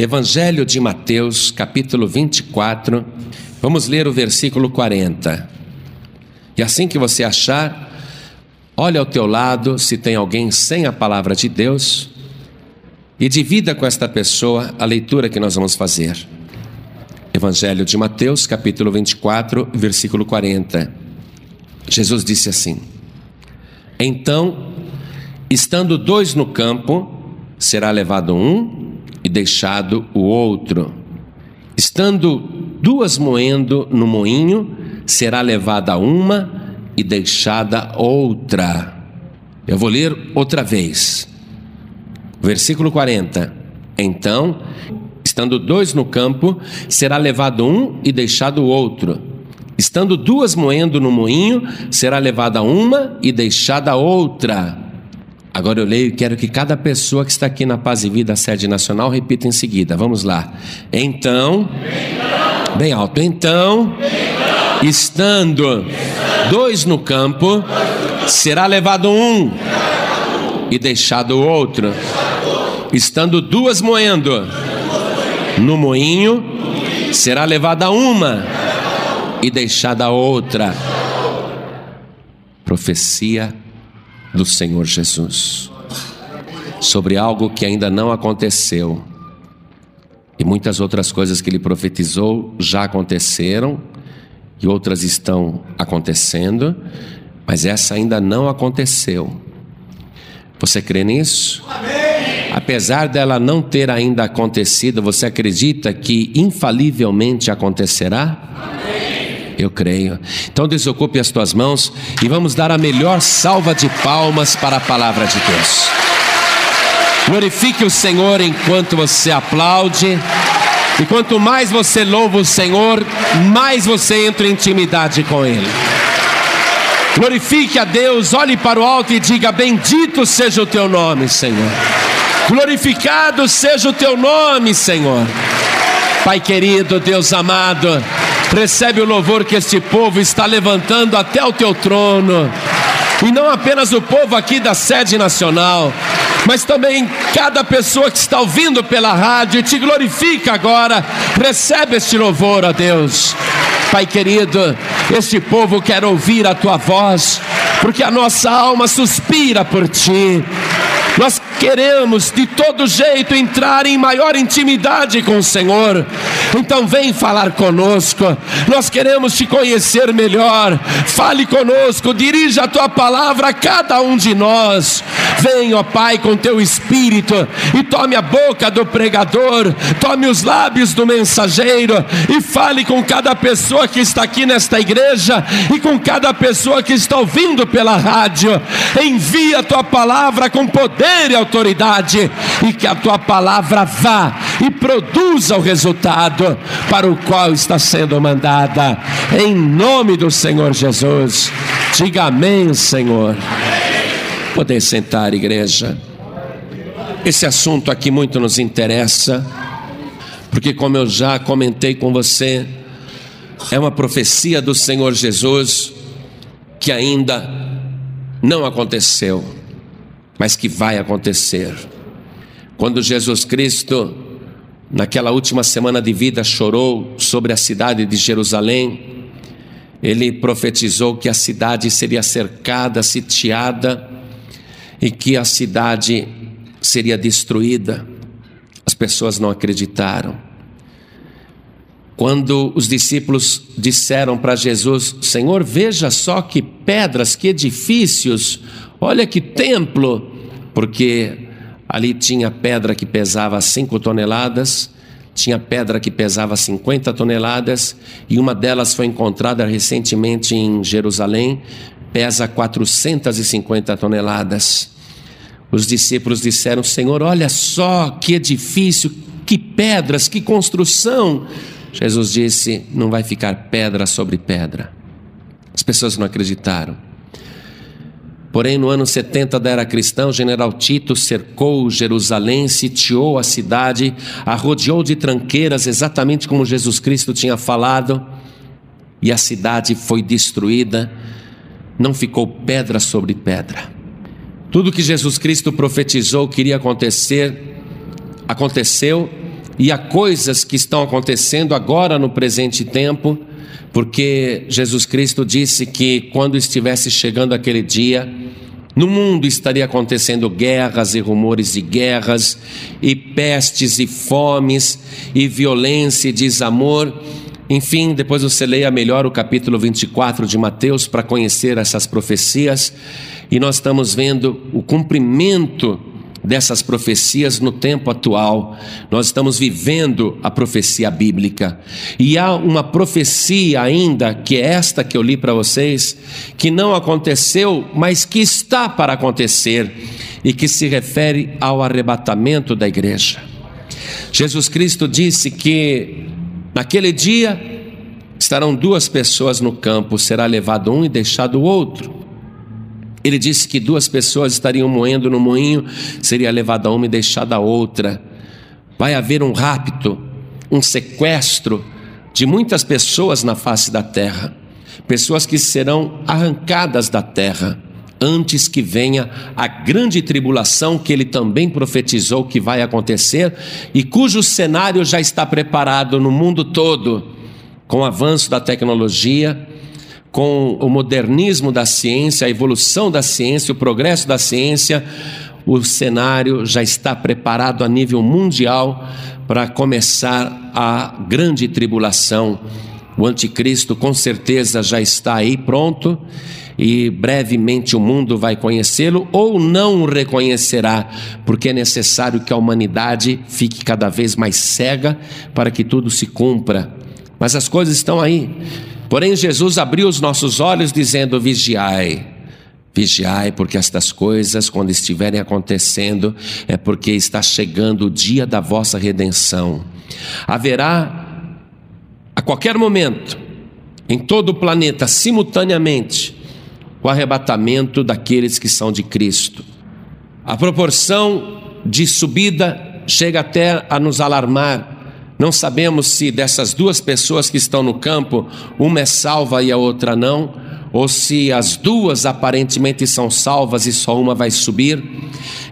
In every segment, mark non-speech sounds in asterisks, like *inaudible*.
Evangelho de Mateus, capítulo 24, vamos ler o versículo 40. E assim que você achar, olha ao teu lado se tem alguém sem a palavra de Deus e divida com esta pessoa a leitura que nós vamos fazer. Evangelho de Mateus, capítulo 24, versículo 40. Jesus disse assim: Então, estando dois no campo, será levado um e deixado o outro. Estando duas moendo no moinho, será levada uma e deixada outra. Eu vou ler outra vez. Versículo 40. Então, estando dois no campo, será levado um e deixado o outro. Estando duas moendo no moinho, será levada uma e deixada outra. Agora eu leio e quero que cada pessoa que está aqui na Paz e Vida Sede Nacional repita em seguida. Vamos lá. Então, então bem alto. Então, então estando, estando dois no campo, será levado um e deixado o outro. Estando duas moendo no moinho, será levada uma e deixada outra. Profecia do Senhor Jesus sobre algo que ainda não aconteceu. E muitas outras coisas que ele profetizou já aconteceram e outras estão acontecendo, mas essa ainda não aconteceu. Você crê nisso? Amém. Apesar dela não ter ainda acontecido, você acredita que infalivelmente acontecerá? Eu creio. Então desocupe as tuas mãos e vamos dar a melhor salva de palmas para a palavra de Deus. Glorifique o Senhor enquanto você aplaude. E quanto mais você louva o Senhor, mais você entra em intimidade com Ele. Glorifique a Deus, olhe para o alto e diga: Bendito seja o teu nome, Senhor. Glorificado seja o teu nome, Senhor. Pai querido, Deus amado, Recebe o louvor que este povo está levantando até o teu trono. E não apenas o povo aqui da sede nacional, mas também cada pessoa que está ouvindo pela rádio te glorifica agora. Recebe este louvor, a Deus. Pai querido, este povo quer ouvir a tua voz, porque a nossa alma suspira por ti. Nós queremos de todo jeito entrar em maior intimidade com o Senhor. Então vem falar conosco. Nós queremos te conhecer melhor. Fale conosco, dirija a tua palavra a cada um de nós. Vem, ó Pai, com teu espírito e tome a boca do pregador, tome os lábios do mensageiro e fale com cada pessoa que está aqui nesta igreja e com cada pessoa que está ouvindo pela rádio. Envia a tua palavra com poder e autoridade e que a tua palavra vá e produza o resultado para o qual está sendo mandada. Em nome do Senhor Jesus. Diga amém, Senhor. Poder sentar, igreja. Esse assunto aqui muito nos interessa, porque, como eu já comentei com você, é uma profecia do Senhor Jesus que ainda não aconteceu, mas que vai acontecer. Quando Jesus Cristo, naquela última semana de vida, chorou sobre a cidade de Jerusalém, ele profetizou que a cidade seria cercada, sitiada, e que a cidade seria destruída. As pessoas não acreditaram. Quando os discípulos disseram para Jesus: Senhor, veja só que pedras, que edifícios, olha que templo, porque ali tinha pedra que pesava cinco toneladas, tinha pedra que pesava 50 toneladas, e uma delas foi encontrada recentemente em Jerusalém, pesa 450 toneladas. Os discípulos disseram: Senhor, olha só que edifício, que pedras, que construção. Jesus disse: Não vai ficar pedra sobre pedra. As pessoas não acreditaram. Porém, no ano 70 da era cristã, o general Tito cercou Jerusalém, sitiou a cidade, a rodeou de tranqueiras, exatamente como Jesus Cristo tinha falado, e a cidade foi destruída não ficou pedra sobre pedra. Tudo que Jesus Cristo profetizou que iria acontecer, aconteceu e a coisas que estão acontecendo agora no presente tempo, porque Jesus Cristo disse que quando estivesse chegando aquele dia, no mundo estaria acontecendo guerras e rumores de guerras, e pestes e fomes, e violência e desamor. Enfim, depois você leia melhor o capítulo 24 de Mateus para conhecer essas profecias, e nós estamos vendo o cumprimento dessas profecias no tempo atual. Nós estamos vivendo a profecia bíblica. E há uma profecia ainda, que é esta que eu li para vocês, que não aconteceu, mas que está para acontecer e que se refere ao arrebatamento da igreja. Jesus Cristo disse que naquele dia estarão duas pessoas no campo, será levado um e deixado o outro. Ele disse que duas pessoas estariam moendo no moinho, seria levada uma e deixada a outra. Vai haver um rapto, um sequestro de muitas pessoas na face da terra, pessoas que serão arrancadas da terra antes que venha a grande tribulação que ele também profetizou que vai acontecer e cujo cenário já está preparado no mundo todo, com o avanço da tecnologia, com o modernismo da ciência, a evolução da ciência, o progresso da ciência, o cenário já está preparado a nível mundial para começar a grande tribulação. O anticristo com certeza já está aí pronto e brevemente o mundo vai conhecê-lo ou não o reconhecerá, porque é necessário que a humanidade fique cada vez mais cega para que tudo se cumpra. Mas as coisas estão aí. Porém, Jesus abriu os nossos olhos, dizendo: Vigiai, vigiai, porque estas coisas, quando estiverem acontecendo, é porque está chegando o dia da vossa redenção. Haverá, a qualquer momento, em todo o planeta, simultaneamente, o arrebatamento daqueles que são de Cristo. A proporção de subida chega até a nos alarmar não sabemos se dessas duas pessoas que estão no campo, uma é salva e a outra não, ou se as duas aparentemente são salvas e só uma vai subir.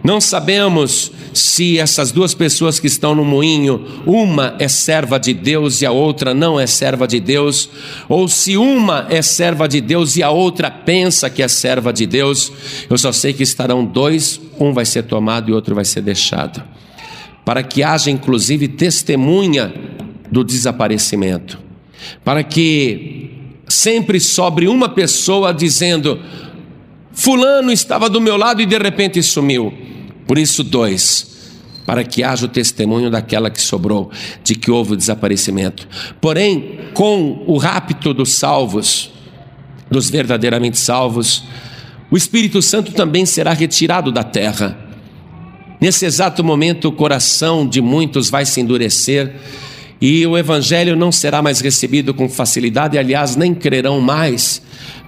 Não sabemos se essas duas pessoas que estão no moinho, uma é serva de Deus e a outra não é serva de Deus, ou se uma é serva de Deus e a outra pensa que é serva de Deus. Eu só sei que estarão dois, um vai ser tomado e outro vai ser deixado para que haja inclusive testemunha do desaparecimento, para que sempre sobre uma pessoa dizendo: Fulano estava do meu lado e de repente sumiu. Por isso, dois, para que haja o testemunho daquela que sobrou, de que houve o desaparecimento. Porém, com o rapto dos salvos, dos verdadeiramente salvos, o Espírito Santo também será retirado da terra Nesse exato momento, o coração de muitos vai se endurecer e o evangelho não será mais recebido com facilidade, aliás, nem crerão mais,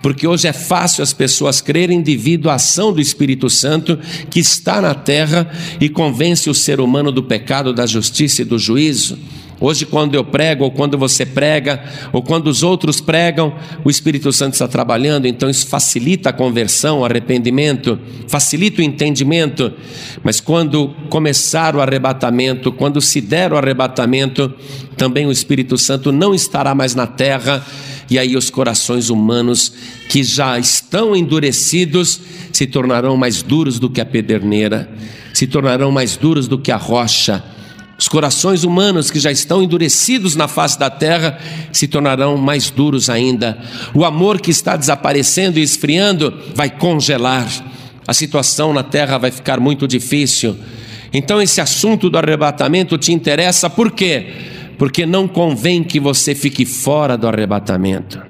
porque hoje é fácil as pessoas crerem devido à ação do Espírito Santo que está na terra e convence o ser humano do pecado, da justiça e do juízo. Hoje, quando eu prego, ou quando você prega, ou quando os outros pregam, o Espírito Santo está trabalhando, então isso facilita a conversão, o arrependimento, facilita o entendimento. Mas quando começar o arrebatamento, quando se der o arrebatamento, também o Espírito Santo não estará mais na terra, e aí os corações humanos que já estão endurecidos se tornarão mais duros do que a pederneira, se tornarão mais duros do que a rocha os corações humanos que já estão endurecidos na face da terra se tornarão mais duros ainda. O amor que está desaparecendo e esfriando vai congelar. A situação na terra vai ficar muito difícil. Então, esse assunto do arrebatamento te interessa por quê? Porque não convém que você fique fora do arrebatamento.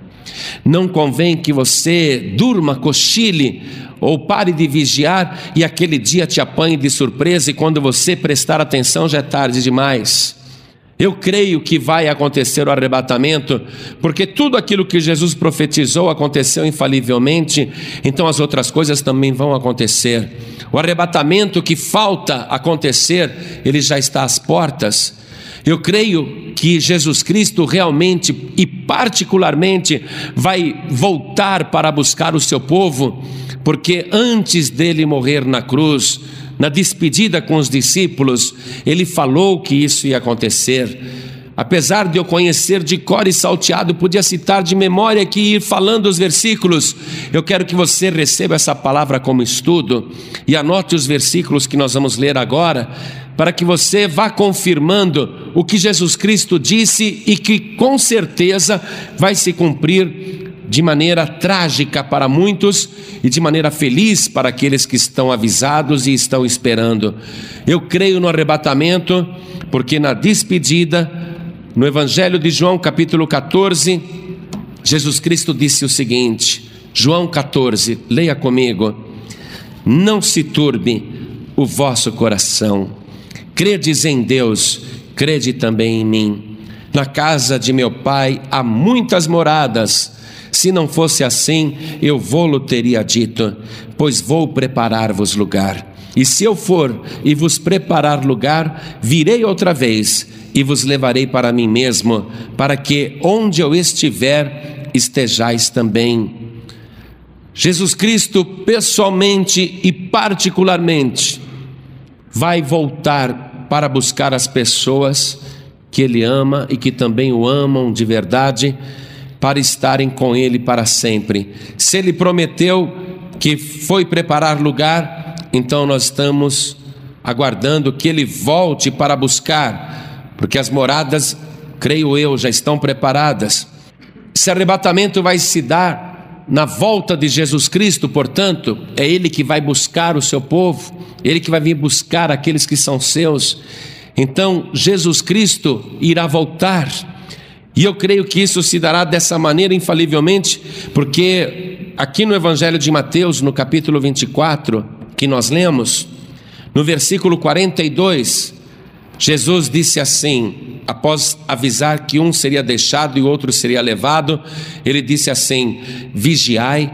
Não convém que você durma, cochile ou pare de vigiar e aquele dia te apanhe de surpresa e quando você prestar atenção já é tarde demais. Eu creio que vai acontecer o arrebatamento, porque tudo aquilo que Jesus profetizou aconteceu infalivelmente, então as outras coisas também vão acontecer. O arrebatamento que falta acontecer, ele já está às portas. Eu creio que Jesus Cristo realmente e particularmente vai voltar para buscar o seu povo porque antes dele morrer na cruz, na despedida com os discípulos, ele falou que isso ia acontecer. Apesar de eu conhecer de cor e salteado, podia citar de memória aqui e ir falando os versículos. Eu quero que você receba essa palavra como estudo e anote os versículos que nós vamos ler agora, para que você vá confirmando o que Jesus Cristo disse e que com certeza vai se cumprir de maneira trágica para muitos e de maneira feliz para aqueles que estão avisados e estão esperando. Eu creio no arrebatamento, porque na despedida no Evangelho de João, capítulo 14, Jesus Cristo disse o seguinte: João 14, leia comigo. Não se turbe o vosso coração. Credes em Deus, crede também em mim. Na casa de meu pai há muitas moradas. Se não fosse assim, eu vou-lo teria dito, pois vou preparar-vos lugar. E se eu for e vos preparar lugar, virei outra vez e vos levarei para mim mesmo, para que onde eu estiver, estejais também. Jesus Cristo, pessoalmente e particularmente, vai voltar para buscar as pessoas que Ele ama e que também o amam de verdade, para estarem com Ele para sempre. Se Ele prometeu que foi preparar lugar, então nós estamos aguardando que Ele volte para buscar porque as moradas, creio eu, já estão preparadas. Esse arrebatamento vai se dar na volta de Jesus Cristo, portanto, é Ele que vai buscar o seu povo, Ele que vai vir buscar aqueles que são seus. Então, Jesus Cristo irá voltar. E eu creio que isso se dará dessa maneira infalivelmente, porque aqui no Evangelho de Mateus, no capítulo 24, que nós lemos, no versículo 42, Jesus disse assim, após avisar que um seria deixado e outro seria levado, ele disse assim: Vigiai,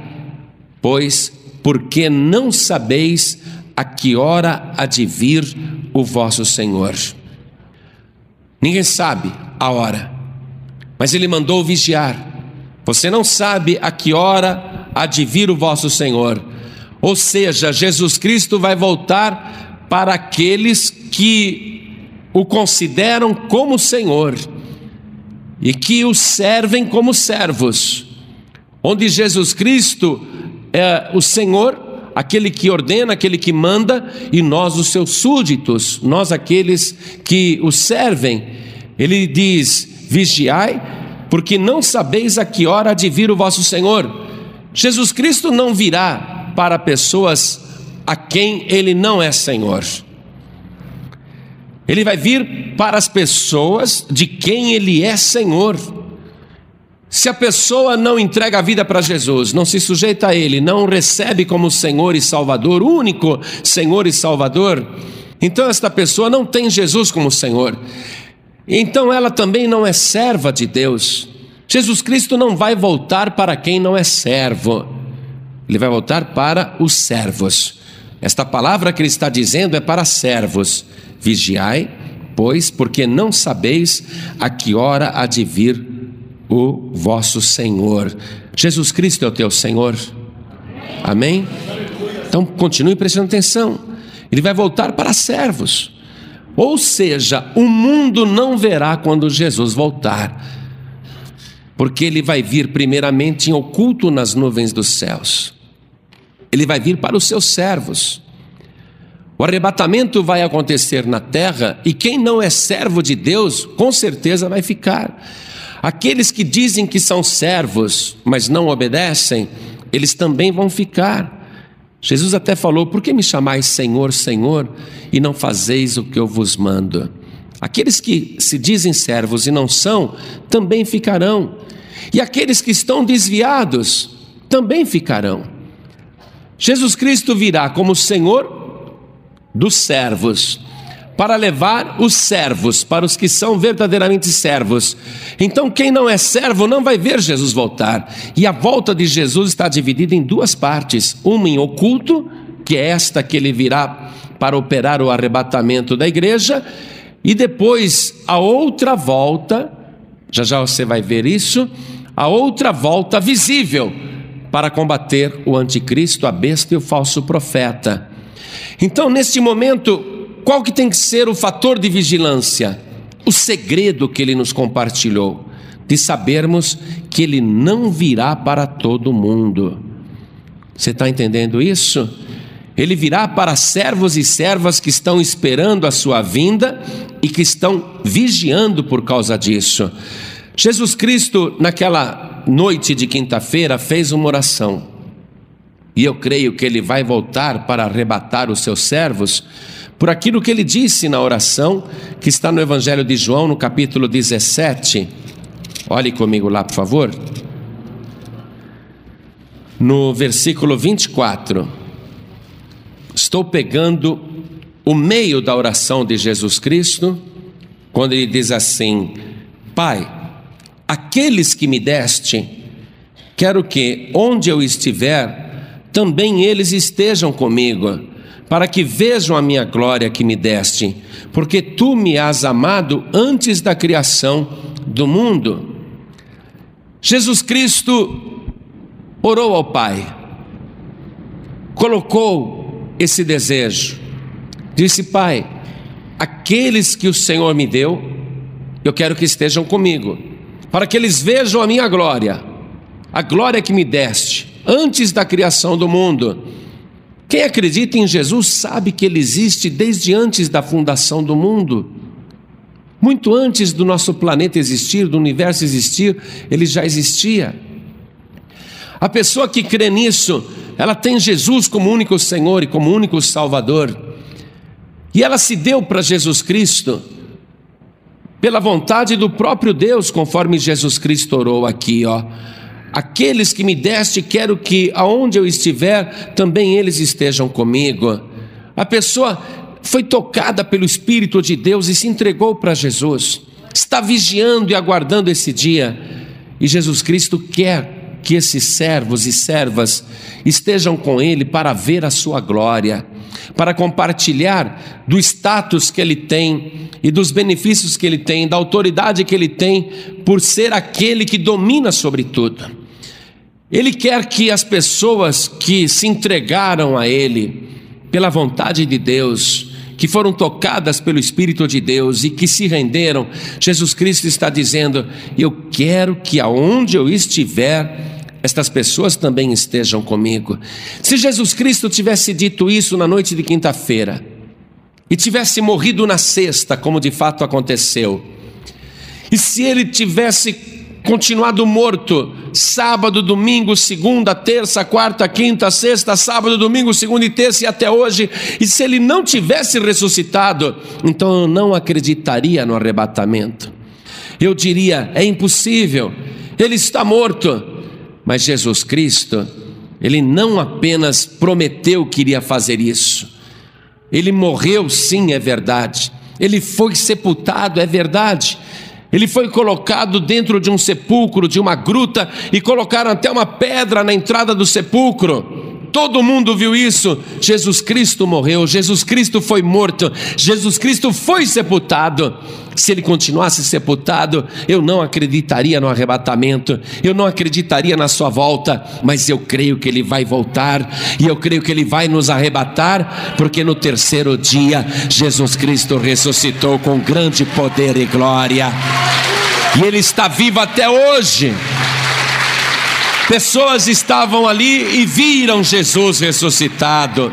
pois, porque não sabeis a que hora há de vir o vosso Senhor. Ninguém sabe a hora, mas ele mandou vigiar. Você não sabe a que hora há de vir o vosso Senhor. Ou seja, Jesus Cristo vai voltar para aqueles que o consideram como Senhor e que o servem como servos, onde Jesus Cristo é o Senhor, aquele que ordena, aquele que manda, e nós, os seus súditos, nós, aqueles que o servem. Ele diz: vigiai, porque não sabeis a que hora há de vir o vosso Senhor. Jesus Cristo não virá para pessoas a quem ele não é Senhor. Ele vai vir para as pessoas de quem ele é Senhor. Se a pessoa não entrega a vida para Jesus, não se sujeita a Ele, não recebe como Senhor e Salvador, único Senhor e Salvador, então esta pessoa não tem Jesus como Senhor. Então ela também não é serva de Deus. Jesus Cristo não vai voltar para quem não é servo, ele vai voltar para os servos. Esta palavra que ele está dizendo é para servos. Vigiai, pois, porque não sabeis a que hora há de vir o vosso Senhor. Jesus Cristo é o teu Senhor. Amém? Então continue prestando atenção. Ele vai voltar para servos. Ou seja, o mundo não verá quando Jesus voltar, porque ele vai vir primeiramente em oculto nas nuvens dos céus. Ele vai vir para os seus servos. O arrebatamento vai acontecer na terra e quem não é servo de Deus, com certeza vai ficar. Aqueles que dizem que são servos, mas não obedecem, eles também vão ficar. Jesus até falou: Por que me chamais Senhor, Senhor, e não fazeis o que eu vos mando? Aqueles que se dizem servos e não são, também ficarão. E aqueles que estão desviados, também ficarão. Jesus Cristo virá como Senhor dos servos, para levar os servos, para os que são verdadeiramente servos. Então, quem não é servo não vai ver Jesus voltar. E a volta de Jesus está dividida em duas partes: uma em oculto, que é esta que ele virá para operar o arrebatamento da igreja, e depois a outra volta, já já você vai ver isso, a outra volta visível para combater o anticristo, a besta e o falso profeta. Então, neste momento, qual que tem que ser o fator de vigilância? O segredo que ele nos compartilhou, de sabermos que ele não virá para todo mundo. Você está entendendo isso? Ele virá para servos e servas que estão esperando a sua vinda e que estão vigiando por causa disso. Jesus Cristo, naquela noite de quinta-feira, fez uma oração. E eu creio que ele vai voltar para arrebatar os seus servos por aquilo que ele disse na oração, que está no Evangelho de João, no capítulo 17. Olhe comigo lá, por favor. No versículo 24. Estou pegando o meio da oração de Jesus Cristo, quando ele diz assim: Pai, aqueles que me deste, quero que, onde eu estiver, também eles estejam comigo, para que vejam a minha glória que me deste, porque tu me has amado antes da criação do mundo. Jesus Cristo orou ao Pai, colocou esse desejo. Disse, Pai, aqueles que o Senhor me deu, eu quero que estejam comigo, para que eles vejam a minha glória, a glória que me deste, antes da criação do mundo. Quem acredita em Jesus sabe que Ele existe desde antes da fundação do mundo. Muito antes do nosso planeta existir, do universo existir, Ele já existia. A pessoa que crê nisso, ela tem Jesus como único Senhor e como único Salvador. E ela se deu para Jesus Cristo pela vontade do próprio Deus, conforme Jesus Cristo orou aqui, ó. Aqueles que me deste, quero que aonde eu estiver, também eles estejam comigo. A pessoa foi tocada pelo Espírito de Deus e se entregou para Jesus. Está vigiando e aguardando esse dia. E Jesus Cristo quer que esses servos e servas estejam com ele para ver a sua glória, para compartilhar do status que ele tem e dos benefícios que ele tem, da autoridade que ele tem por ser aquele que domina sobre tudo. Ele quer que as pessoas que se entregaram a ele pela vontade de Deus, que foram tocadas pelo Espírito de Deus e que se renderam, Jesus Cristo está dizendo: Eu quero que aonde eu estiver, estas pessoas também estejam comigo. Se Jesus Cristo tivesse dito isso na noite de quinta-feira, e tivesse morrido na sexta, como de fato aconteceu, e se ele tivesse continuado morto, sábado, domingo, segunda, terça, quarta, quinta, sexta, sábado, domingo, segunda e terça e até hoje, e se ele não tivesse ressuscitado, então eu não acreditaria no arrebatamento. Eu diria: é impossível, ele está morto. Mas Jesus Cristo, ele não apenas prometeu que iria fazer isso, ele morreu, sim, é verdade, ele foi sepultado, é verdade, ele foi colocado dentro de um sepulcro, de uma gruta, e colocaram até uma pedra na entrada do sepulcro. Todo mundo viu isso. Jesus Cristo morreu, Jesus Cristo foi morto, Jesus Cristo foi sepultado. Se ele continuasse sepultado, eu não acreditaria no arrebatamento, eu não acreditaria na sua volta, mas eu creio que ele vai voltar e eu creio que ele vai nos arrebatar, porque no terceiro dia Jesus Cristo ressuscitou com grande poder e glória, e ele está vivo até hoje. Pessoas estavam ali e viram Jesus ressuscitado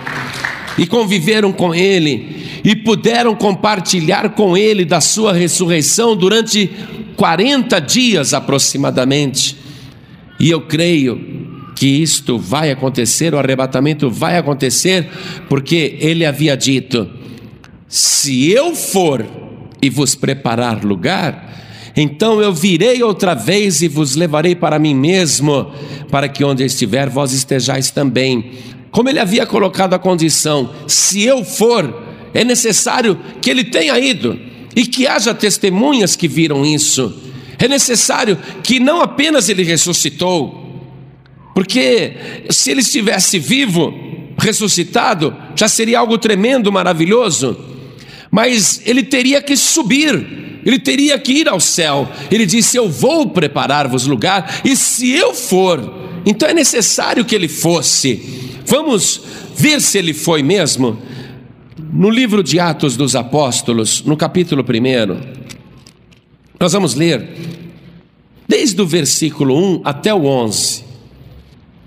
e conviveram com ele e puderam compartilhar com ele da sua ressurreição durante 40 dias aproximadamente. E eu creio que isto vai acontecer, o arrebatamento vai acontecer, porque ele havia dito: se eu for e vos preparar lugar, então eu virei outra vez e vos levarei para mim mesmo, para que onde estiver vós estejais também. Como ele havia colocado a condição: se eu for, é necessário que ele tenha ido e que haja testemunhas que viram isso. É necessário que não apenas ele ressuscitou, porque se ele estivesse vivo, ressuscitado, já seria algo tremendo, maravilhoso, mas ele teria que subir, ele teria que ir ao céu. Ele disse: Eu vou preparar-vos lugar, e se eu for, então é necessário que ele fosse. Vamos ver se ele foi mesmo. no livro de Atos dos Apóstolos, no capítulo 1, nós vamos ler desde o versículo 1 até o 11.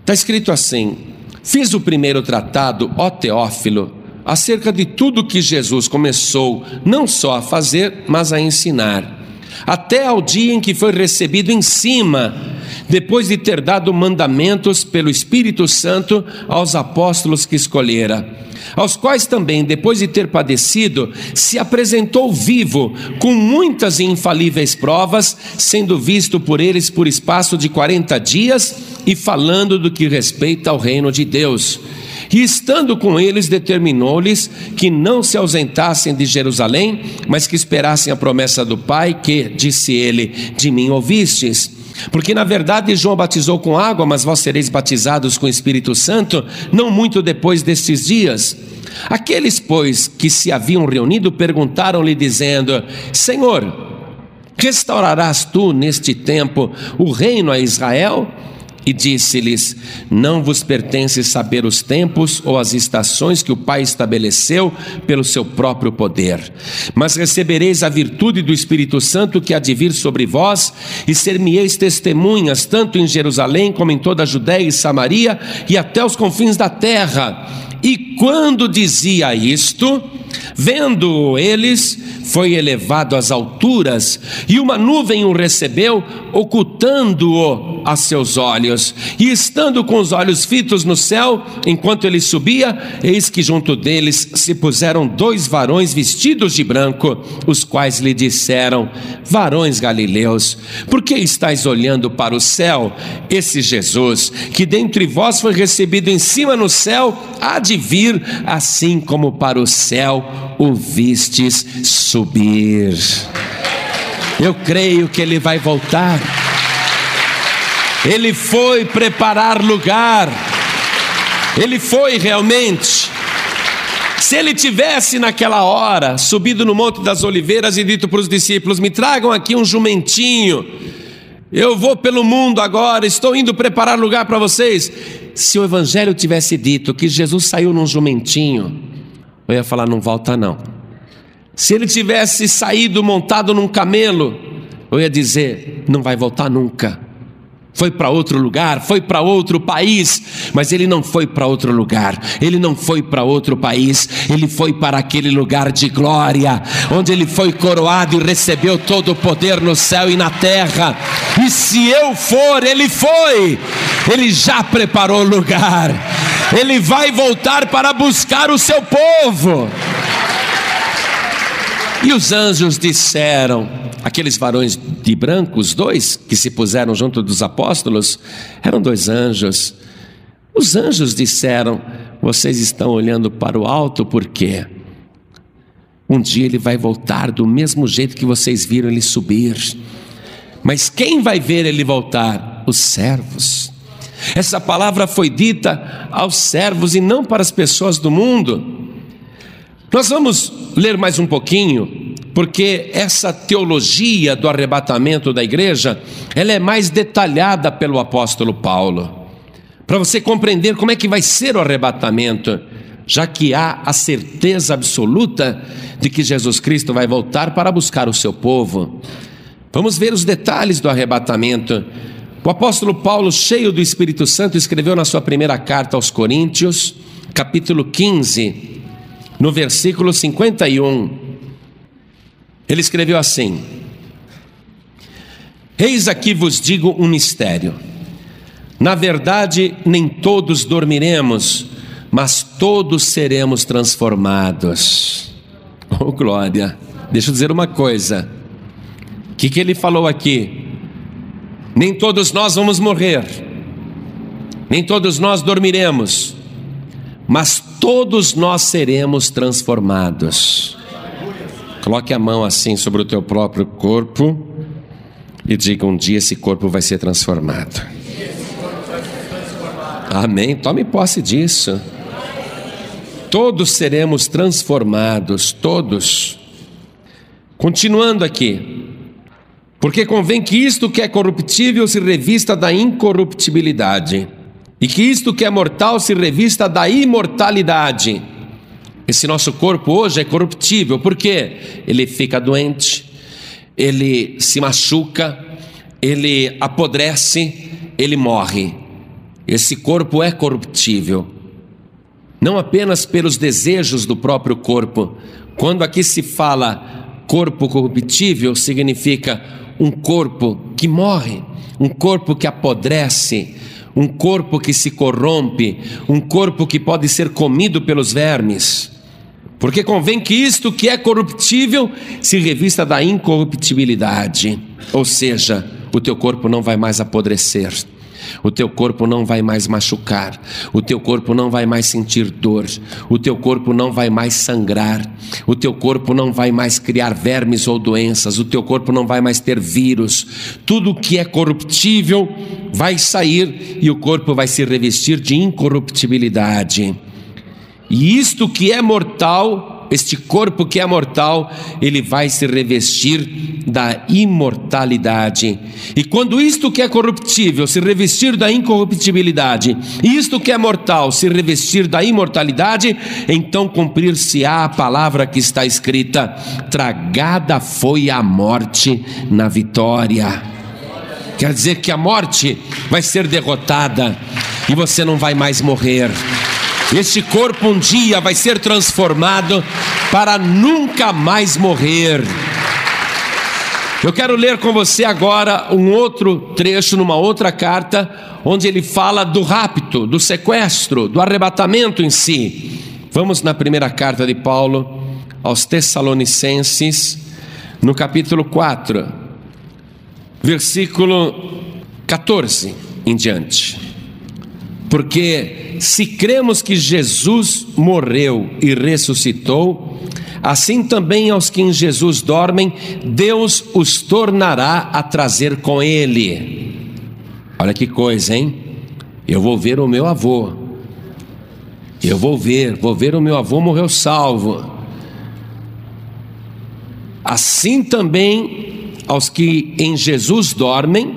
Está escrito assim: Fiz o primeiro tratado, ó Teófilo, acerca de tudo que Jesus começou não só a fazer, mas a ensinar, até ao dia em que foi recebido em cima, depois de ter dado mandamentos pelo Espírito Santo aos apóstolos que escolhera aos quais também, depois de ter padecido, se apresentou vivo, com muitas e infalíveis provas, sendo visto por eles por espaço de quarenta dias e falando do que respeita ao reino de Deus. E estando com eles, determinou-lhes que não se ausentassem de Jerusalém, mas que esperassem a promessa do Pai, que, disse ele, de mim ouvistes. Porque na verdade João batizou com água, mas vós sereis batizados com o Espírito Santo, não muito depois destes dias. Aqueles, pois, que se haviam reunido, perguntaram-lhe, dizendo: Senhor, restaurarás tu neste tempo o reino a Israel? E disse-lhes: Não vos pertence saber os tempos ou as estações que o Pai estabeleceu pelo seu próprio poder. Mas recebereis a virtude do Espírito Santo que há de vir sobre vós, e ser-me-eis testemunhas, tanto em Jerusalém como em toda a Judéia e Samaria e até os confins da terra. E quando dizia isto, vendo eles, foi elevado às alturas, e uma nuvem o recebeu, ocultando-o a seus olhos. E estando com os olhos fitos no céu, enquanto ele subia, eis que junto deles se puseram dois varões vestidos de branco, os quais lhe disseram: Varões galileus, por que estáis olhando para o céu? Esse Jesus, que dentre vós foi recebido em cima no céu, há de vir, assim como para o céu o vistes subir. Eu creio que ele vai voltar. Ele foi preparar lugar. Ele foi realmente. Se ele tivesse naquela hora subido no Monte das Oliveiras e dito para os discípulos: Me tragam aqui um jumentinho, eu vou pelo mundo agora, estou indo preparar lugar para vocês. Se o Evangelho tivesse dito que Jesus saiu num jumentinho, eu ia falar: Não volta não. Se ele tivesse saído montado num camelo, eu ia dizer: não vai voltar nunca. Foi para outro lugar, foi para outro país, mas ele não foi para outro lugar, ele não foi para outro país, ele foi para aquele lugar de glória, onde ele foi coroado e recebeu todo o poder no céu e na terra. E se eu for, ele foi, ele já preparou o lugar, ele vai voltar para buscar o seu povo. E os anjos disseram, aqueles varões de branco, os dois que se puseram junto dos apóstolos, eram dois anjos. Os anjos disseram: Vocês estão olhando para o alto por quê? Um dia ele vai voltar do mesmo jeito que vocês viram ele subir. Mas quem vai ver ele voltar? Os servos. Essa palavra foi dita aos servos e não para as pessoas do mundo. Nós vamos ler mais um pouquinho, porque essa teologia do arrebatamento da igreja, ela é mais detalhada pelo apóstolo Paulo. Para você compreender como é que vai ser o arrebatamento, já que há a certeza absoluta de que Jesus Cristo vai voltar para buscar o seu povo. Vamos ver os detalhes do arrebatamento. O apóstolo Paulo, cheio do Espírito Santo, escreveu na sua primeira carta aos Coríntios, capítulo 15, no versículo 51, ele escreveu assim: Eis aqui vos digo um mistério. Na verdade, nem todos dormiremos, mas todos seremos transformados. *laughs* Oh, glória! Deixa eu dizer uma coisa. O que, que ele falou aqui? Nem todos nós vamos morrer, nem todos nós dormiremos, mas todos nós seremos transformados. Coloque a mão assim sobre o teu próprio corpo e diga: um dia esse corpo vai ser transformado. Amém. Tome posse disso. Todos seremos transformados, todos. Continuando aqui. Porque convém que isto que é corruptível se revista da incorruptibilidade e que isto que é mortal se revista da imortalidade. Esse nosso corpo hoje é corruptível, porque ele fica doente, ele se machuca, ele apodrece, ele morre. Esse corpo é corruptível, não apenas pelos desejos do próprio corpo. Quando aqui se fala corpo corruptível, significa um corpo que morre, um corpo que apodrece, um corpo que se corrompe, um corpo que pode ser comido pelos vermes. Porque convém que isto que é corruptível se revista da incorruptibilidade, ou seja, o teu corpo não vai mais apodrecer. O teu corpo não vai mais machucar, o teu corpo não vai mais sentir dor, o teu corpo não vai mais sangrar, o teu corpo não vai mais criar vermes ou doenças, o teu corpo não vai mais ter vírus. Tudo que é corruptível vai sair e o corpo vai se revestir de incorruptibilidade. E isto que é mortal este corpo que é mortal, ele vai se revestir da imortalidade. E quando isto que é corruptível se revestir da incorruptibilidade, e isto que é mortal se revestir da imortalidade, então cumprir-se-á a palavra que está escrita: tragada foi a morte na vitória. Quer dizer que a morte vai ser derrotada e você não vai mais morrer. Este corpo um dia vai ser transformado para nunca mais morrer. Eu quero ler com você agora um outro trecho numa outra carta, onde ele fala do rapto, do sequestro, do arrebatamento em si. Vamos na primeira carta de Paulo aos Tessalonicenses, no capítulo 4, versículo 14 em diante. Porque se cremos que Jesus morreu e ressuscitou, assim também aos que em Jesus dormem, Deus os tornará a trazer com Ele. Olha que coisa, hein? Eu vou ver o meu avô. Eu vou ver, vou ver o meu avô morreu salvo. Assim também aos que em Jesus dormem,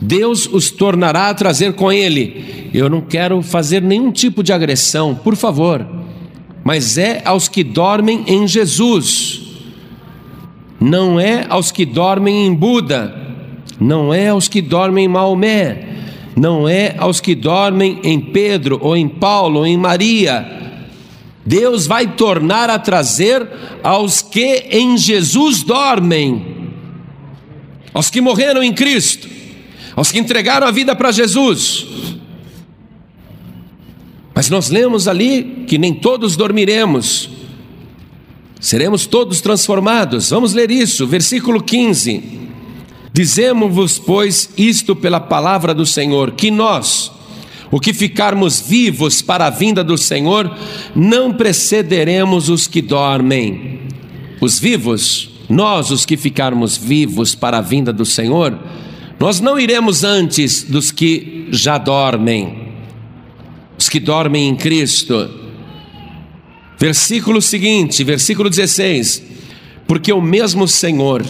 Deus os tornará a trazer com Ele. Eu não quero fazer nenhum tipo de agressão, por favor, mas é aos que dormem em Jesus, não é aos que dormem em Buda, não é aos que dormem em Maomé, não é aos que dormem em Pedro ou em Paulo ou em Maria. Deus vai tornar a trazer aos que em Jesus dormem, aos que morreram em Cristo aos que entregaram a vida para Jesus. Mas nós lemos ali que nem todos dormiremos, seremos todos transformados. Vamos ler isso, versículo 15. Dizemos-vos, pois, isto pela palavra do Senhor, que nós, o que ficarmos vivos para a vinda do Senhor, não precederemos os que dormem. Os vivos, nós, os que ficarmos vivos para a vinda do Senhor, nós não iremos antes dos que já dormem, os que dormem em Cristo. Versículo seguinte, versículo 16: Porque o mesmo Senhor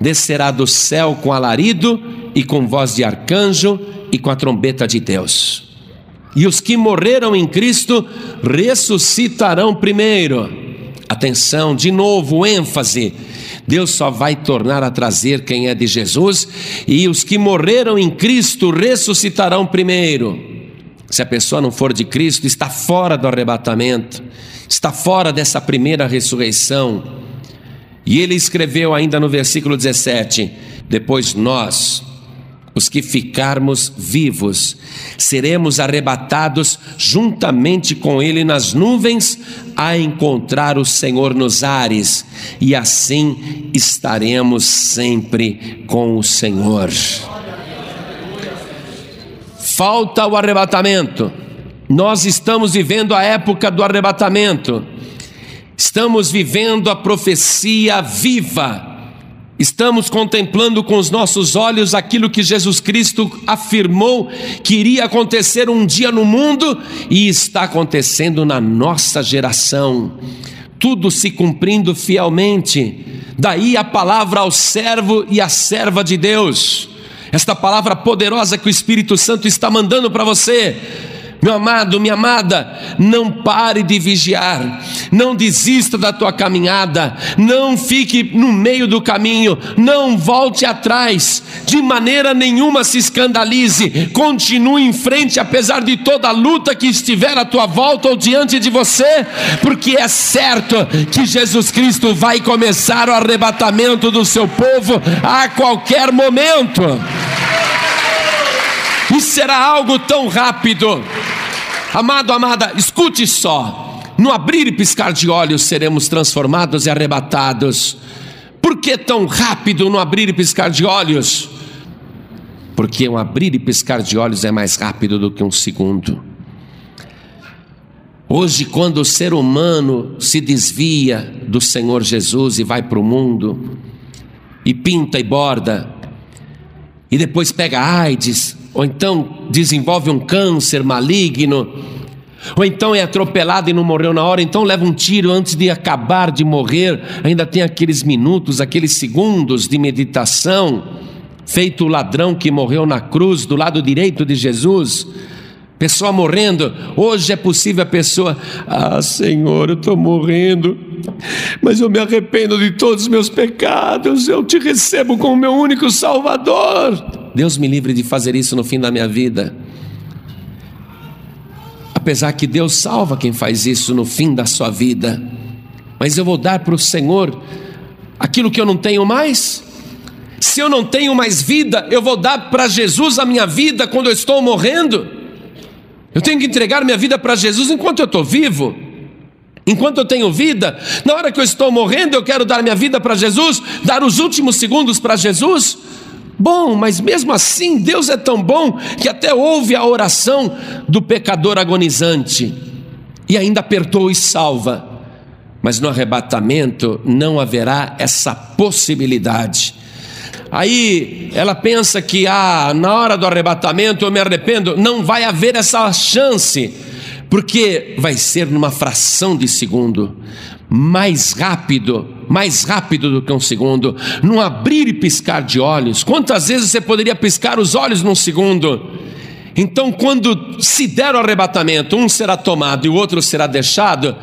descerá do céu com alarido e com voz de arcanjo e com a trombeta de Deus. E os que morreram em Cristo ressuscitarão primeiro. Atenção, de novo, ênfase Deus só vai tornar a trazer quem é de Jesus, e os que morreram em Cristo ressuscitarão primeiro. Se a pessoa não for de Cristo, está fora do arrebatamento, está fora dessa primeira ressurreição. E ele escreveu ainda no versículo 17: Depois nós, os que ficarmos vivos, seremos arrebatados juntamente com Ele nas nuvens a encontrar o Senhor nos ares, e assim estaremos sempre com o Senhor. Falta o arrebatamento, nós estamos vivendo a época do arrebatamento, estamos vivendo a profecia viva Estamos contemplando com os nossos olhos aquilo que Jesus Cristo afirmou que iria acontecer um dia no mundo e está acontecendo na nossa geração. Tudo se cumprindo fielmente. Daí a palavra ao servo e à serva de Deus. Esta palavra poderosa que o Espírito Santo está mandando para você Meu amado, minha amada, não pare de vigiar, não desista da tua caminhada, não fique no meio do caminho, não volte atrás, de maneira nenhuma se escandalize, continue em frente, apesar de toda a luta que estiver à tua volta ou diante de você, porque é certo que Jesus Cristo vai começar o arrebatamento do seu povo a qualquer momento. E será algo tão rápido Amado, amada, escute só. No abrir e piscar de olhos seremos transformados e arrebatados. Por que tão rápido no abrir e piscar de olhos? Porque um abrir e piscar de olhos é mais rápido do que um segundo. Hoje, quando o ser humano se desvia do Senhor Jesus e vai para o mundo, e pinta e borda, e depois pega AIDS, ou então desenvolve um câncer maligno, ou então é atropelado e não morreu na hora, então leva um tiro antes de acabar de morrer, ainda tem aqueles minutos, aqueles segundos de meditação, feito o ladrão que morreu na cruz do lado direito de Jesus. Pessoa morrendo, hoje é possível a pessoa, ah Senhor, eu estou morrendo, mas eu me arrependo de todos os meus pecados, eu te recebo como meu único Salvador. Deus me livre de fazer isso no fim da minha vida. Apesar que Deus salva quem faz isso no fim da sua vida, mas eu vou dar para o Senhor aquilo que eu não tenho mais. Se eu não tenho mais vida, eu vou dar para Jesus a minha vida quando eu estou morrendo. Eu tenho que entregar minha vida para Jesus enquanto eu estou vivo. Enquanto eu tenho vida, na hora que eu estou morrendo, eu quero dar minha vida para Jesus, dar os últimos segundos para Jesus. Bom, mas mesmo assim, Deus é tão bom que até ouve a oração do pecador agonizante e ainda perdoa e salva. Mas no arrebatamento não haverá essa possibilidade. Aí ela pensa que ah, na hora do arrebatamento eu me arrependo, não vai haver essa chance, porque vai ser numa fração de segundo mais rápido, mais rápido do que um segundo, num abrir e piscar de olhos. Quantas vezes você poderia piscar os olhos num segundo? Então, quando se der o arrebatamento, um será tomado e o outro será deixado,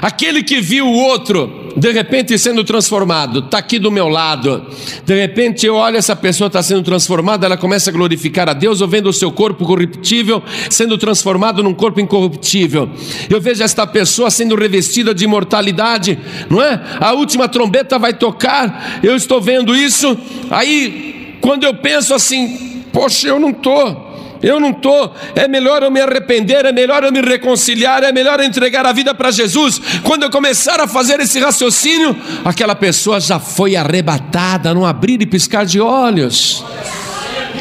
aquele que viu o outro, de repente sendo transformado, está aqui do meu lado, de repente eu olho essa pessoa está sendo transformada, ela começa a glorificar a Deus, eu vendo o seu corpo corruptível sendo transformado num corpo incorruptível, eu vejo esta pessoa sendo revestida de imortalidade, não é? A última trombeta vai tocar, eu estou vendo isso, aí quando eu penso assim, poxa, eu não estou eu não estou, é melhor eu me arrepender, é melhor eu me reconciliar, é melhor eu entregar a vida para Jesus. Quando eu começar a fazer esse raciocínio, aquela pessoa já foi arrebatada no abrir e piscar de olhos.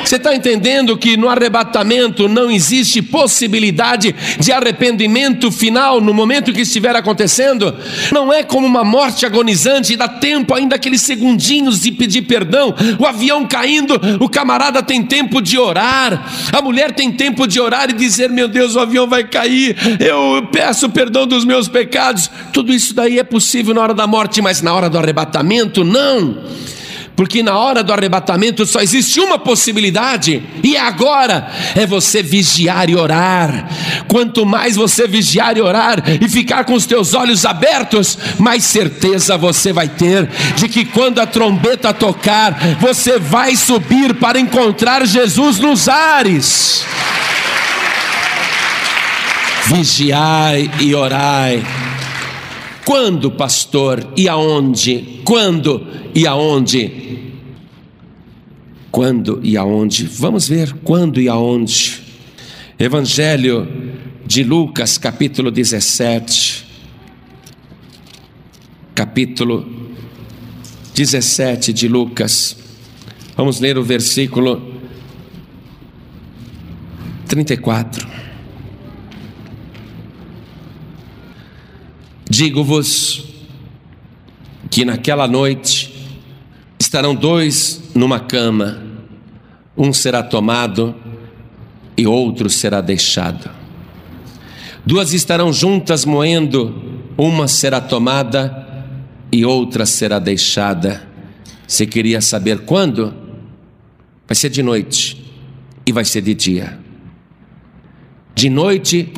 Você está entendendo que no arrebatamento não existe possibilidade de arrependimento final no momento que estiver acontecendo? Não é como uma morte agonizante, dá tempo ainda aqueles segundinhos de pedir perdão. O avião caindo, o camarada tem tempo de orar, a mulher tem tempo de orar e dizer: Meu Deus, o avião vai cair, eu peço perdão dos meus pecados. Tudo isso daí é possível na hora da morte, mas na hora do arrebatamento, não porque na hora do arrebatamento só existe uma possibilidade, e é agora: é você vigiar e orar. Quanto mais você vigiar e orar e ficar com os teus olhos abertos, mais certeza você vai ter de que quando a trombeta tocar, você vai subir para encontrar Jesus nos ares. Vigiai e orai. Quando, pastor? E aonde? Quando e aonde? Quando e aonde? Vamos ver quando e aonde. Evangelho de Lucas, capítulo 17. Capítulo 17 de Lucas. Vamos ler o versículo 34. Digo-vos que naquela noite estarão dois numa cama, um será tomado e outro será deixado. Duas estarão juntas moendo, uma será tomada e outra será deixada. Você queria saber quando? Vai ser de noite e vai ser de dia. De noite,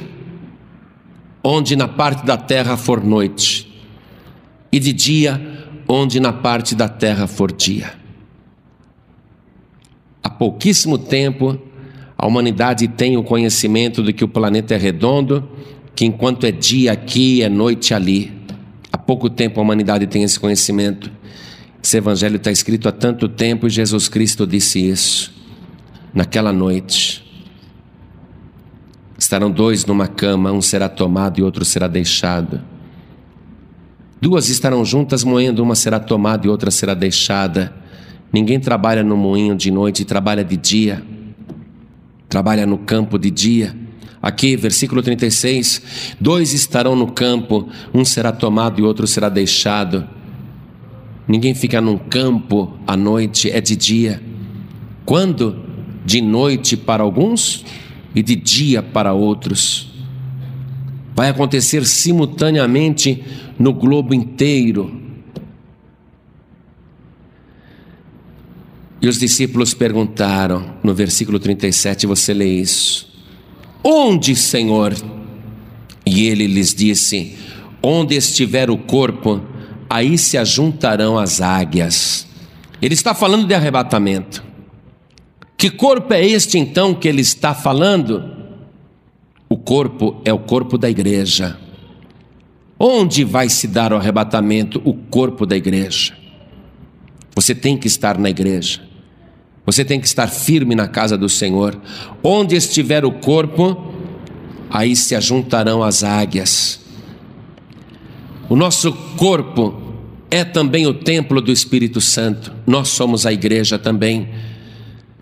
onde na parte da terra for noite, e de dia, onde na parte da terra for dia. Há pouquíssimo tempo, a humanidade tem o conhecimento de que o planeta é redondo, que enquanto é dia aqui, é noite ali. Há pouco tempo a humanidade tem esse conhecimento. Esse evangelho está escrito há tanto tempo e Jesus Cristo disse isso. Naquela noite, estarão dois numa cama, um será tomado e outro será deixado. Duas estarão juntas moendo, uma será tomada e outra será deixada. Ninguém trabalha no moinho de noite, trabalha de dia trabalha no campo de dia. Aqui, versículo 36: dois estarão no campo, um será tomado e outro será deixado. Ninguém fica num campo à noite, é de dia. Quando? De noite para alguns e de dia para outros. Vai acontecer simultaneamente no globo inteiro. E os discípulos perguntaram, no versículo 37, você lê isso: Onde, Senhor? E ele lhes disse: Onde estiver o corpo, aí se ajuntarão as águias. Ele está falando de arrebatamento. Que corpo é este então que ele está falando? O corpo é o corpo da igreja. Onde vai se dar o arrebatamento? O corpo da igreja. Você tem que estar na igreja. Você tem que estar firme na casa do Senhor. Onde estiver o corpo, aí se ajuntarão as águias. O nosso corpo é também o templo do Espírito Santo. Nós somos a igreja também.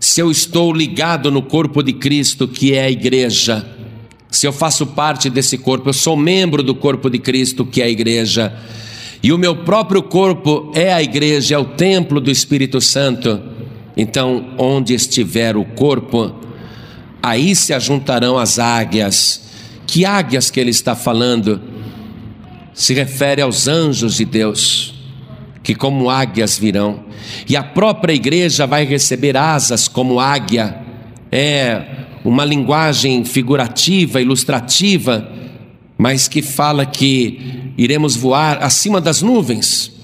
Se eu estou ligado no corpo de Cristo, que é a igreja, se eu faço parte desse corpo, eu sou membro do corpo de Cristo, que é a igreja, e o meu próprio corpo é a igreja, é o templo do Espírito Santo então, onde estiver o corpo, aí se ajuntarão as águias. Que águias que ele está falando? Se refere aos anjos de Deus, que como águias virão. E a própria igreja vai receber asas como águia. É uma linguagem figurativa, ilustrativa, mas que fala que iremos voar acima das nuvens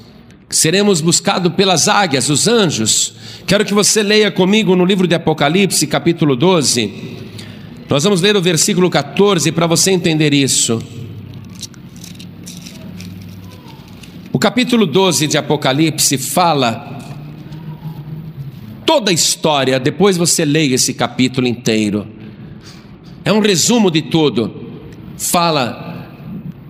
seremos buscados pelas águias, os anjos. Quero que você leia comigo no livro de Apocalipse, capítulo 12. Nós vamos ler o versículo 14 para você entender isso. O capítulo 12 de Apocalipse fala toda a história, depois você leia esse capítulo inteiro. É um resumo de tudo. Fala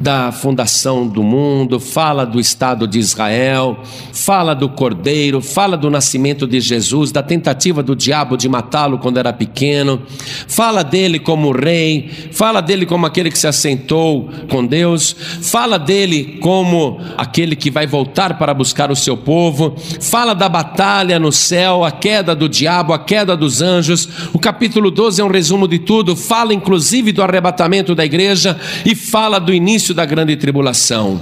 da fundação do mundo, fala do Estado de Israel, fala do Cordeiro, fala do nascimento de Jesus, da tentativa do diabo de matá-lo quando era pequeno, fala dele como rei, fala dele como aquele que se assentou com Deus, fala dele como aquele que vai voltar para buscar o seu povo, fala da batalha no céu, a queda do diabo, a queda dos anjos. O capítulo 12 é um resumo de tudo, fala inclusive do arrebatamento da igreja e fala do início início da grande tribulação.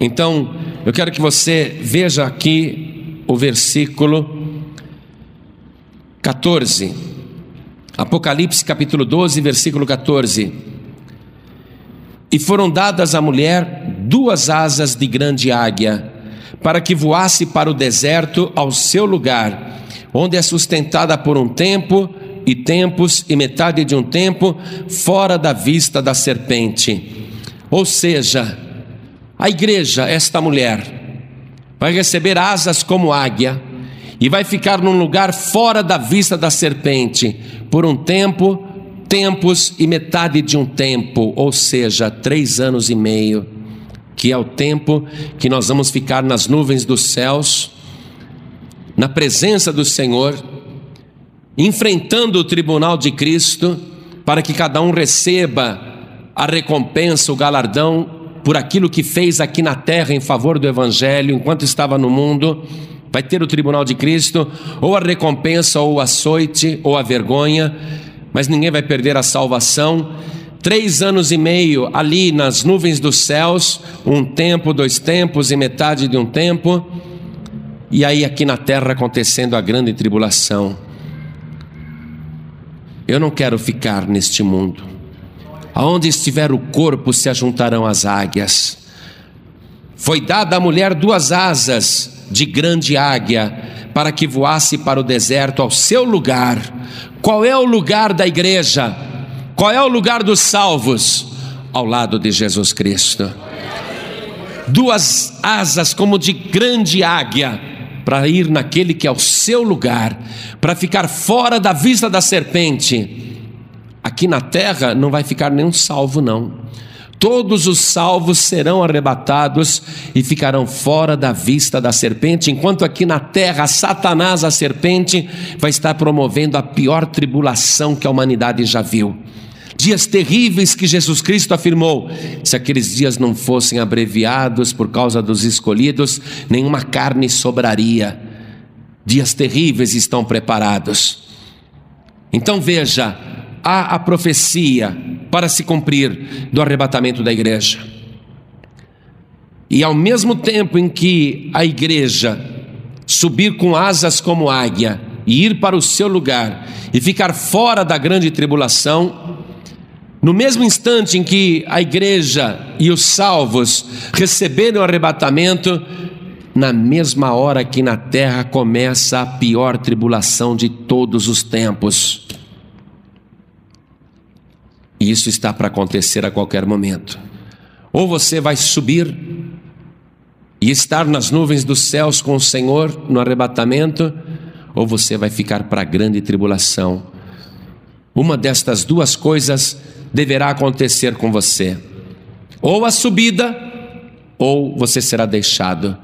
Então, eu quero que você veja aqui o versículo 14. Apocalipse capítulo 12, versículo 14. E foram dadas à mulher duas asas de grande águia, para que voasse para o deserto ao seu lugar, onde é sustentada por um tempo e tempos e metade de um tempo, fora da vista da serpente. Ou seja, a igreja, esta mulher, vai receber asas como águia e vai ficar num lugar fora da vista da serpente por um tempo, tempos e metade de um tempo, ou seja, três anos e meio, que é o tempo que nós vamos ficar nas nuvens dos céus, na presença do Senhor, enfrentando o tribunal de Cristo, para que cada um receba a recompensa, o galardão por aquilo que fez aqui na terra em favor do Evangelho enquanto estava no mundo. Vai ter o tribunal de Cristo, ou a recompensa, ou o açoite, ou a vergonha, mas ninguém vai perder a salvação. Três anos e meio ali nas nuvens dos céus, um tempo, dois tempos e metade de um tempo, e aí aqui na terra acontecendo a grande tribulação. Eu não quero ficar neste mundo. Aonde estiver o corpo se ajuntarão as águias. Foi dada à mulher duas asas de grande águia para que voasse para o deserto ao seu lugar. Qual é o lugar da igreja? Qual é o lugar dos salvos? Ao lado de Jesus Cristo. Duas asas como de grande águia para ir naquele que é o seu lugar, para ficar fora da vista da serpente. Aqui na terra não vai ficar nenhum salvo, não. Todos os salvos serão arrebatados e ficarão fora da vista da serpente, enquanto aqui na terra Satanás, a serpente, vai estar promovendo a pior tribulação que a humanidade já viu. Dias terríveis que Jesus Cristo afirmou: se aqueles dias não fossem abreviados por causa dos escolhidos, nenhuma carne sobraria. Dias terríveis estão preparados. Então veja, há a profecia para se cumprir do arrebatamento da igreja. E ao mesmo tempo em que a igreja subir com asas como águia e ir para o seu lugar e ficar fora da grande tribulação, no mesmo instante em que a igreja e os salvos receberam o arrebatamento, na mesma hora que na terra começa a pior tribulação de todos os tempos. E isso está para acontecer a qualquer momento. Ou você vai subir e estar nas nuvens dos céus com o Senhor no arrebatamento, ou você vai ficar para a grande tribulação. Uma destas duas coisas deverá acontecer com você: ou a subida, ou você será deixado.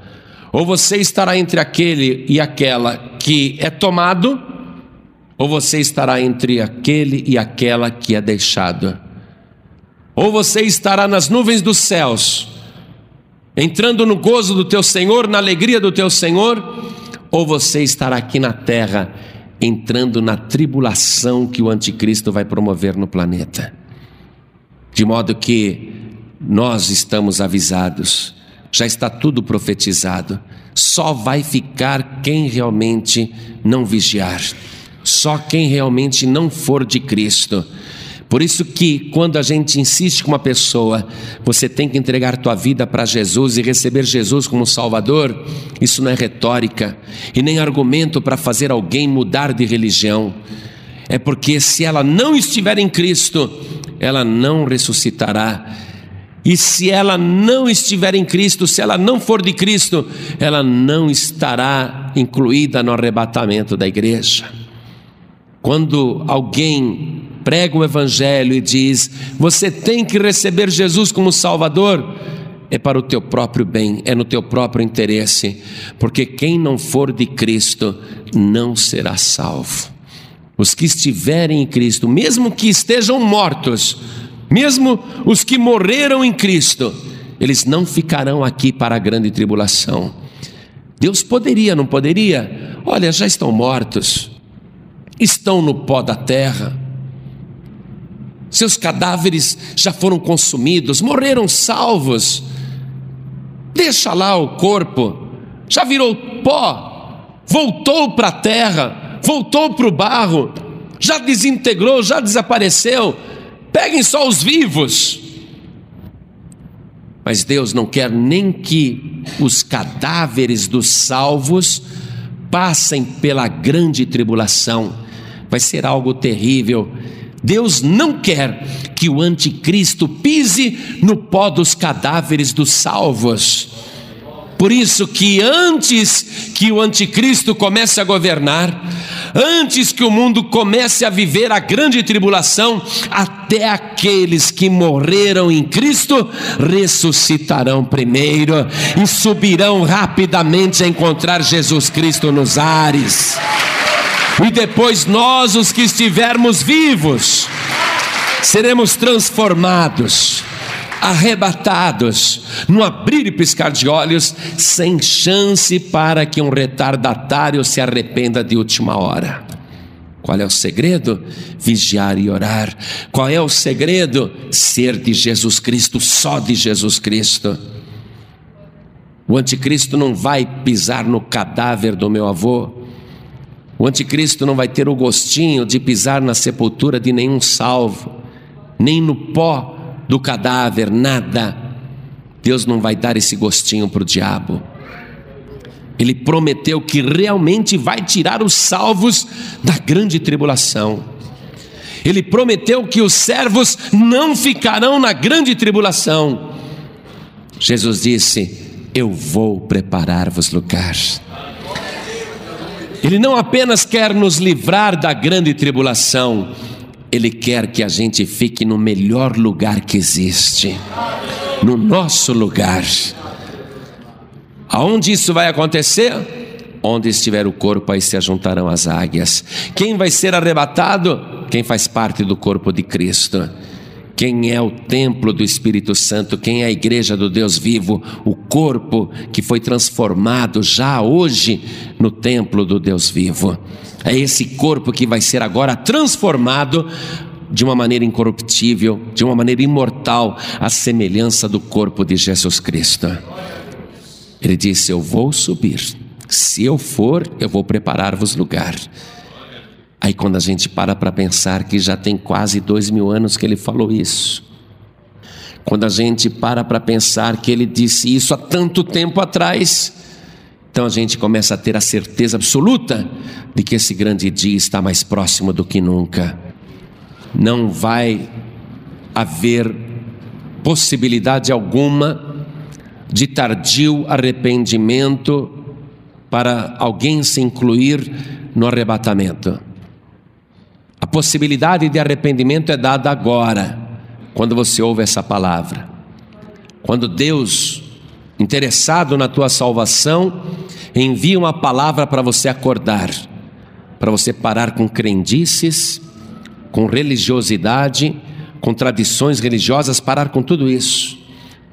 Ou você estará entre aquele e aquela que é tomado, ou você estará entre aquele e aquela que é deixado. Ou você estará nas nuvens dos céus, entrando no gozo do teu Senhor, na alegria do teu Senhor, ou você estará aqui na terra, entrando na tribulação que o anticristo vai promover no planeta. De modo que nós estamos avisados, já está tudo profetizado, só vai ficar quem realmente não vigiar. Só quem realmente não for de Cristo. Por isso que quando a gente insiste com uma pessoa, você tem que entregar tua vida para Jesus e receber Jesus como Salvador, isso não é retórica e nem argumento para fazer alguém mudar de religião. É porque se ela não estiver em Cristo, ela não ressuscitará. E se ela não estiver em Cristo, se ela não for de Cristo, ela não estará incluída no arrebatamento da igreja. Quando alguém prega o Evangelho e diz: você tem que receber Jesus como Salvador, é para o teu próprio bem, é no teu próprio interesse, porque quem não for de Cristo não será salvo. Os que estiverem em Cristo, mesmo que estejam mortos, mesmo os que morreram em Cristo, eles não ficarão aqui para a grande tribulação. Deus poderia, não poderia? Olha, já estão mortos estão no pó da terra. Seus cadáveres já foram consumidos, morreram salvos. Deixa lá o corpo, já virou pó, voltou para a terra, voltou para o barro, já desintegrou, já desapareceu. Peguem só os vivos. Mas Deus não quer nem que os cadáveres dos salvos passem pela grande tribulação vai ser algo terrível. Deus não quer que o anticristo pise no pó dos cadáveres dos salvos. Por isso que antes que o anticristo comece a governar, antes que o mundo comece a viver a grande tribulação, até aqueles que morreram em Cristo ressuscitarão primeiro e subirão rapidamente a encontrar Jesus Cristo nos ares e depois nós, os que estivermos vivos, seremos transformados, arrebatados, no abrir e piscar de olhos, sem chance para que um retardatário se arrependa de última hora. Qual é o segredo? Vigiar e orar. Qual é o segredo? Ser de Jesus Cristo, só de Jesus Cristo. O anticristo não vai pisar no cadáver do meu avô, o anticristo não vai ter o gostinho de pisar na sepultura de nenhum salvo. nem no pó do cadáver, nada. Deus não vai dar esse gostinho para o diabo. Ele prometeu que realmente vai tirar os salvos da grande tribulação. Ele prometeu que os servos não ficarão na grande tribulação. Jesus disse: Eu vou preparar-vos lugar. Ele não apenas quer nos livrar da grande tribulação, ele quer que a gente fique no melhor lugar que existe, no nosso lugar. Aonde isso vai acontecer? Onde estiver o corpo, aí se ajuntarão as águias. Quem vai ser arrebatado? Quem faz parte do corpo de Cristo. Quem é o templo do Espírito Santo, quem é a igreja do Deus vivo, o corpo que foi transformado já hoje no templo do Deus vivo. É esse corpo que vai ser agora transformado de uma maneira incorruptível, de uma maneira imortal, à semelhança do corpo de Jesus Cristo. Ele disse: Eu vou subir, se eu for, eu vou preparar-vos lugar. Aí, quando a gente para para pensar que já tem quase dois mil anos que ele falou isso, quando a gente para para pensar que ele disse isso há tanto tempo atrás, então a gente começa a ter a certeza absoluta de que esse grande dia está mais próximo do que nunca. Não vai haver possibilidade alguma de tardio arrependimento para alguém se incluir no arrebatamento. A possibilidade de arrependimento é dada agora, quando você ouve essa palavra. Quando Deus, interessado na tua salvação, envia uma palavra para você acordar, para você parar com crendices, com religiosidade, com tradições religiosas, parar com tudo isso,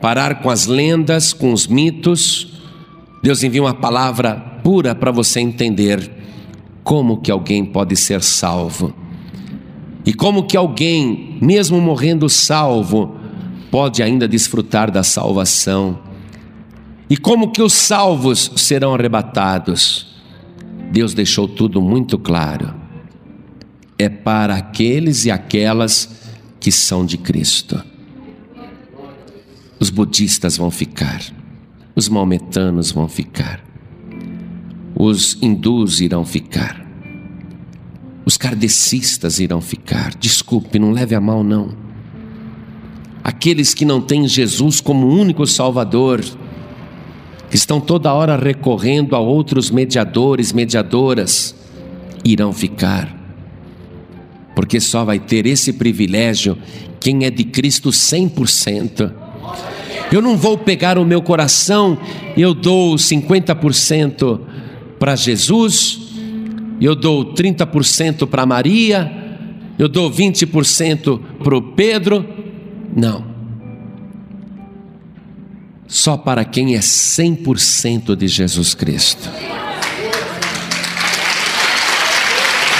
parar com as lendas, com os mitos. Deus envia uma palavra pura para você entender como que alguém pode ser salvo e como que alguém, mesmo morrendo salvo, pode ainda desfrutar da salvação? E como que os salvos serão arrebatados? Deus deixou tudo muito claro. É para aqueles e aquelas que são de Cristo. Os budistas vão ficar, os maometanos vão ficar, os hindus irão ficar, os kardecistas irão ficar. Desculpe, não leve a mal, não. Aqueles que não têm Jesus como único Salvador, que estão toda hora recorrendo a outros mediadores, mediadoras, irão ficar. Porque só vai ter esse privilégio quem é de Cristo 100%. Eu não vou pegar o meu coração, eu dou 50% para Jesus eu dou 30% para Maria, eu dou 20% para o Pedro. Não. Só para quem é 100% de Jesus Cristo.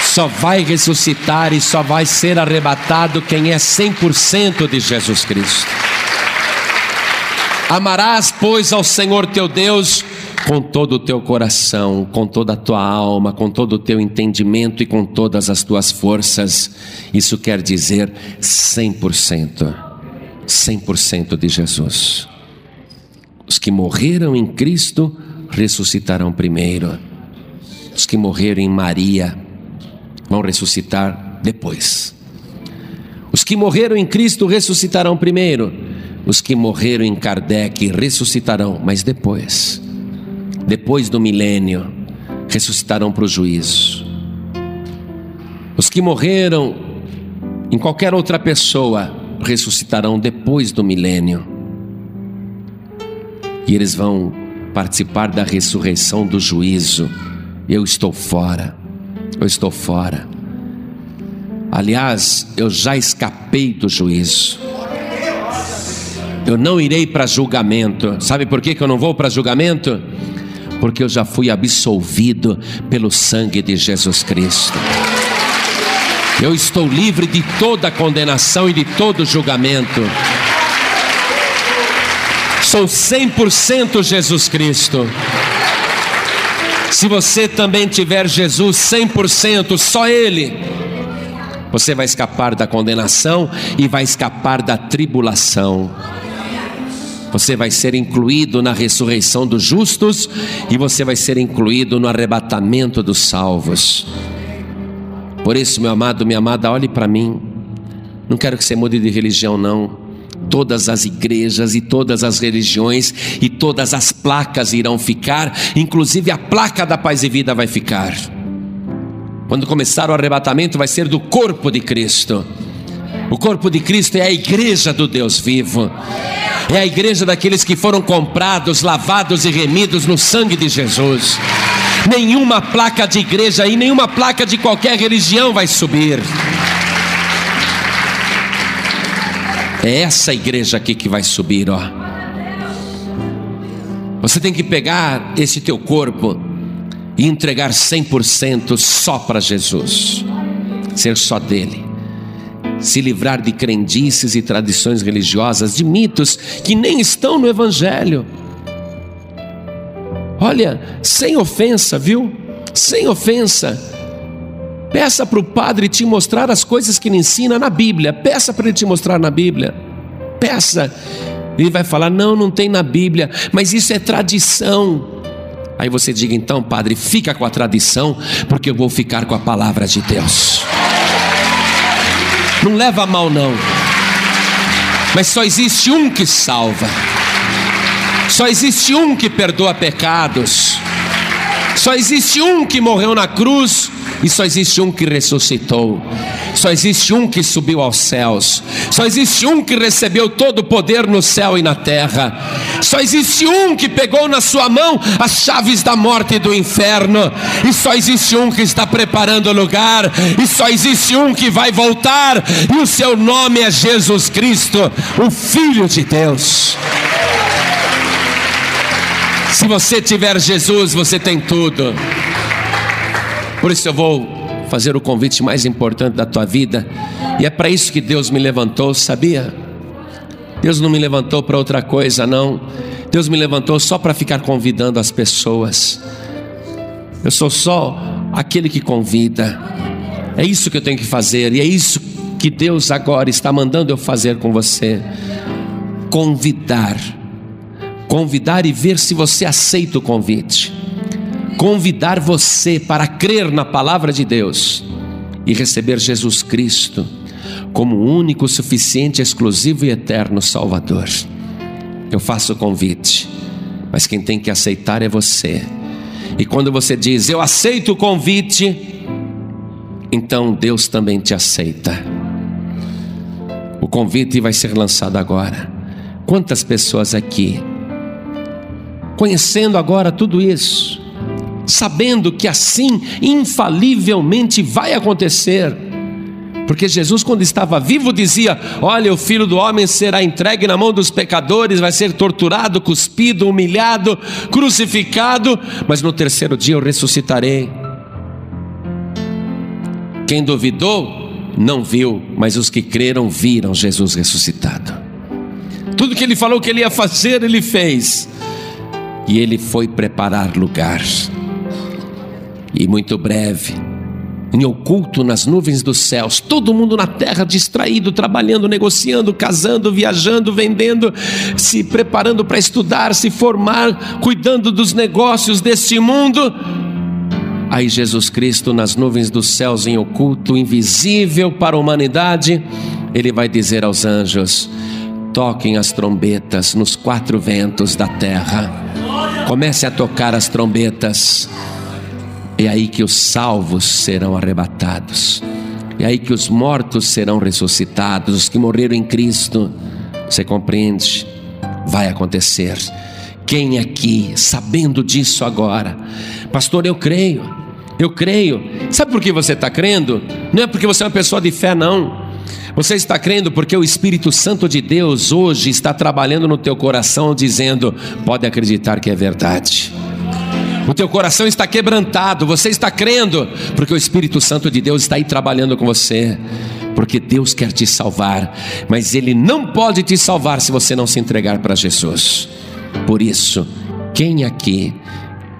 Só vai ressuscitar e só vai ser arrebatado quem é 100% de Jesus Cristo. Amarás, pois, ao Senhor teu Deus com todo o teu coração, com toda a tua alma, com todo o teu entendimento e com todas as tuas forças. Isso quer dizer 100%. 100% de Jesus. Os que morreram em Cristo ressuscitarão primeiro. Os que morreram em Maria vão ressuscitar depois. Os que morreram em Cristo ressuscitarão primeiro. Os que morreram em Kardec ressuscitarão, mas depois depois do milênio, ressuscitarão para o juízo. Os que morreram em qualquer outra pessoa ressuscitarão depois do milênio. E eles vão participar da ressurreição do juízo. Eu estou fora. Eu estou fora. Aliás, eu já escapei do juízo. Eu não irei para julgamento. Sabe por que eu não vou para julgamento? Porque eu já fui absolvido pelo sangue de Jesus Cristo. Eu estou livre de toda condenação e de todo julgamento. Sou 100% Jesus Cristo. Se você também tiver Jesus 100%, só Ele, Você vai escapar da condenação e vai escapar da tribulação. Você vai ser incluído na ressurreição dos justos e você vai ser incluído no arrebatamento dos salvos. Por isso, meu amado, minha amada, olhe para mim. Não quero que você mude de religião, não. Todas as igrejas e todas as religiões e todas as placas irão ficar, inclusive a placa da paz e vida vai ficar. Quando começar o arrebatamento, vai ser do corpo de Cristo. O corpo de Cristo é a igreja do Deus vivo, é a igreja daqueles que foram comprados, lavados e remidos no sangue de Jesus. Nenhuma placa de igreja e nenhuma placa de qualquer religião vai subir. É essa igreja aqui que vai subir, ó. Você tem que pegar esse teu corpo e entregar 100% só para Jesus, ser só dele, se livrar de crendices e tradições religiosas, de mitos que nem estão no Evangelho. Olha, sem ofensa, viu? Sem ofensa. Peça para o padre te mostrar as coisas que ele ensina na Bíblia. Peça para ele te mostrar na Bíblia. Peça. Ele vai falar: não, não tem na Bíblia, mas isso é tradição. Aí você diga então, padre, fica com a tradição, porque eu vou ficar com a palavra de Deus. Não leva a mal, não. Mas só existe um que salva, só existe um que perdoa pecados, só existe um que morreu na cruz e só existe um que ressuscitou. Só existe um que subiu aos céus. Só existe um que recebeu todo o poder no céu e na terra. Só existe um que pegou na sua mão as chaves da morte e do inferno. E só existe um que está preparando o lugar. E só existe um que vai voltar. E o seu nome é Jesus Cristo, o Filho de Deus. Se você tiver Jesus, você tem tudo. Por isso eu vou fazer o convite mais importante da tua vida, e é para isso que Deus me levantou, sabia? Deus não me levantou para outra coisa, não. Deus me levantou só para ficar convidando as pessoas. Eu sou só aquele que convida. É isso que eu tenho que fazer, e é isso que Deus agora está mandando eu fazer com você. Convidar. Convidar e ver se você aceita o convite convidar você para crer na palavra de Deus e receber Jesus Cristo como único, suficiente, exclusivo e eterno Salvador. Eu faço o convite, mas quem tem que aceitar é você. E quando você diz, eu aceito o convite, então Deus também te aceita. O convite vai ser lançado agora. Quantas pessoas aqui, conhecendo agora tudo isso, sabendo que assim infalivelmente vai acontecer. Porque Jesus, quando estava vivo, dizia: Olha, o filho do homem será entregue na mão dos pecadores, vai ser torturado, cuspido, humilhado, crucificado, mas no terceiro dia eu ressuscitarei. Quem duvidou, não viu, mas os que creram viram Jesus ressuscitado. Tudo que ele falou que ele ia fazer, ele fez. E ele foi preparar lugar e muito breve, em oculto nas nuvens dos céus, todo mundo na terra distraído, trabalhando, negociando, casando, viajando, vendendo, se preparando para estudar, se formar, cuidando dos negócios deste mundo. Aí Jesus Cristo nas nuvens dos céus, em oculto, invisível para a humanidade, ele vai dizer aos anjos: toquem as trombetas nos quatro ventos da terra. Comece a tocar as trombetas é aí que os salvos serão arrebatados. É aí que os mortos serão ressuscitados, os que morreram em Cristo. Você compreende? Vai acontecer. Quem aqui, sabendo disso agora, pastor, eu creio, eu creio. Sabe por que você está crendo? Não é porque você é uma pessoa de fé, não. Você está crendo porque o Espírito Santo de Deus hoje está trabalhando no teu coração, dizendo: pode acreditar que é verdade o teu coração está quebrantado, você está crendo, porque o Espírito Santo de Deus está aí trabalhando com você, porque Deus quer te salvar, mas Ele não pode te salvar se você não se entregar para Jesus. Por isso, quem aqui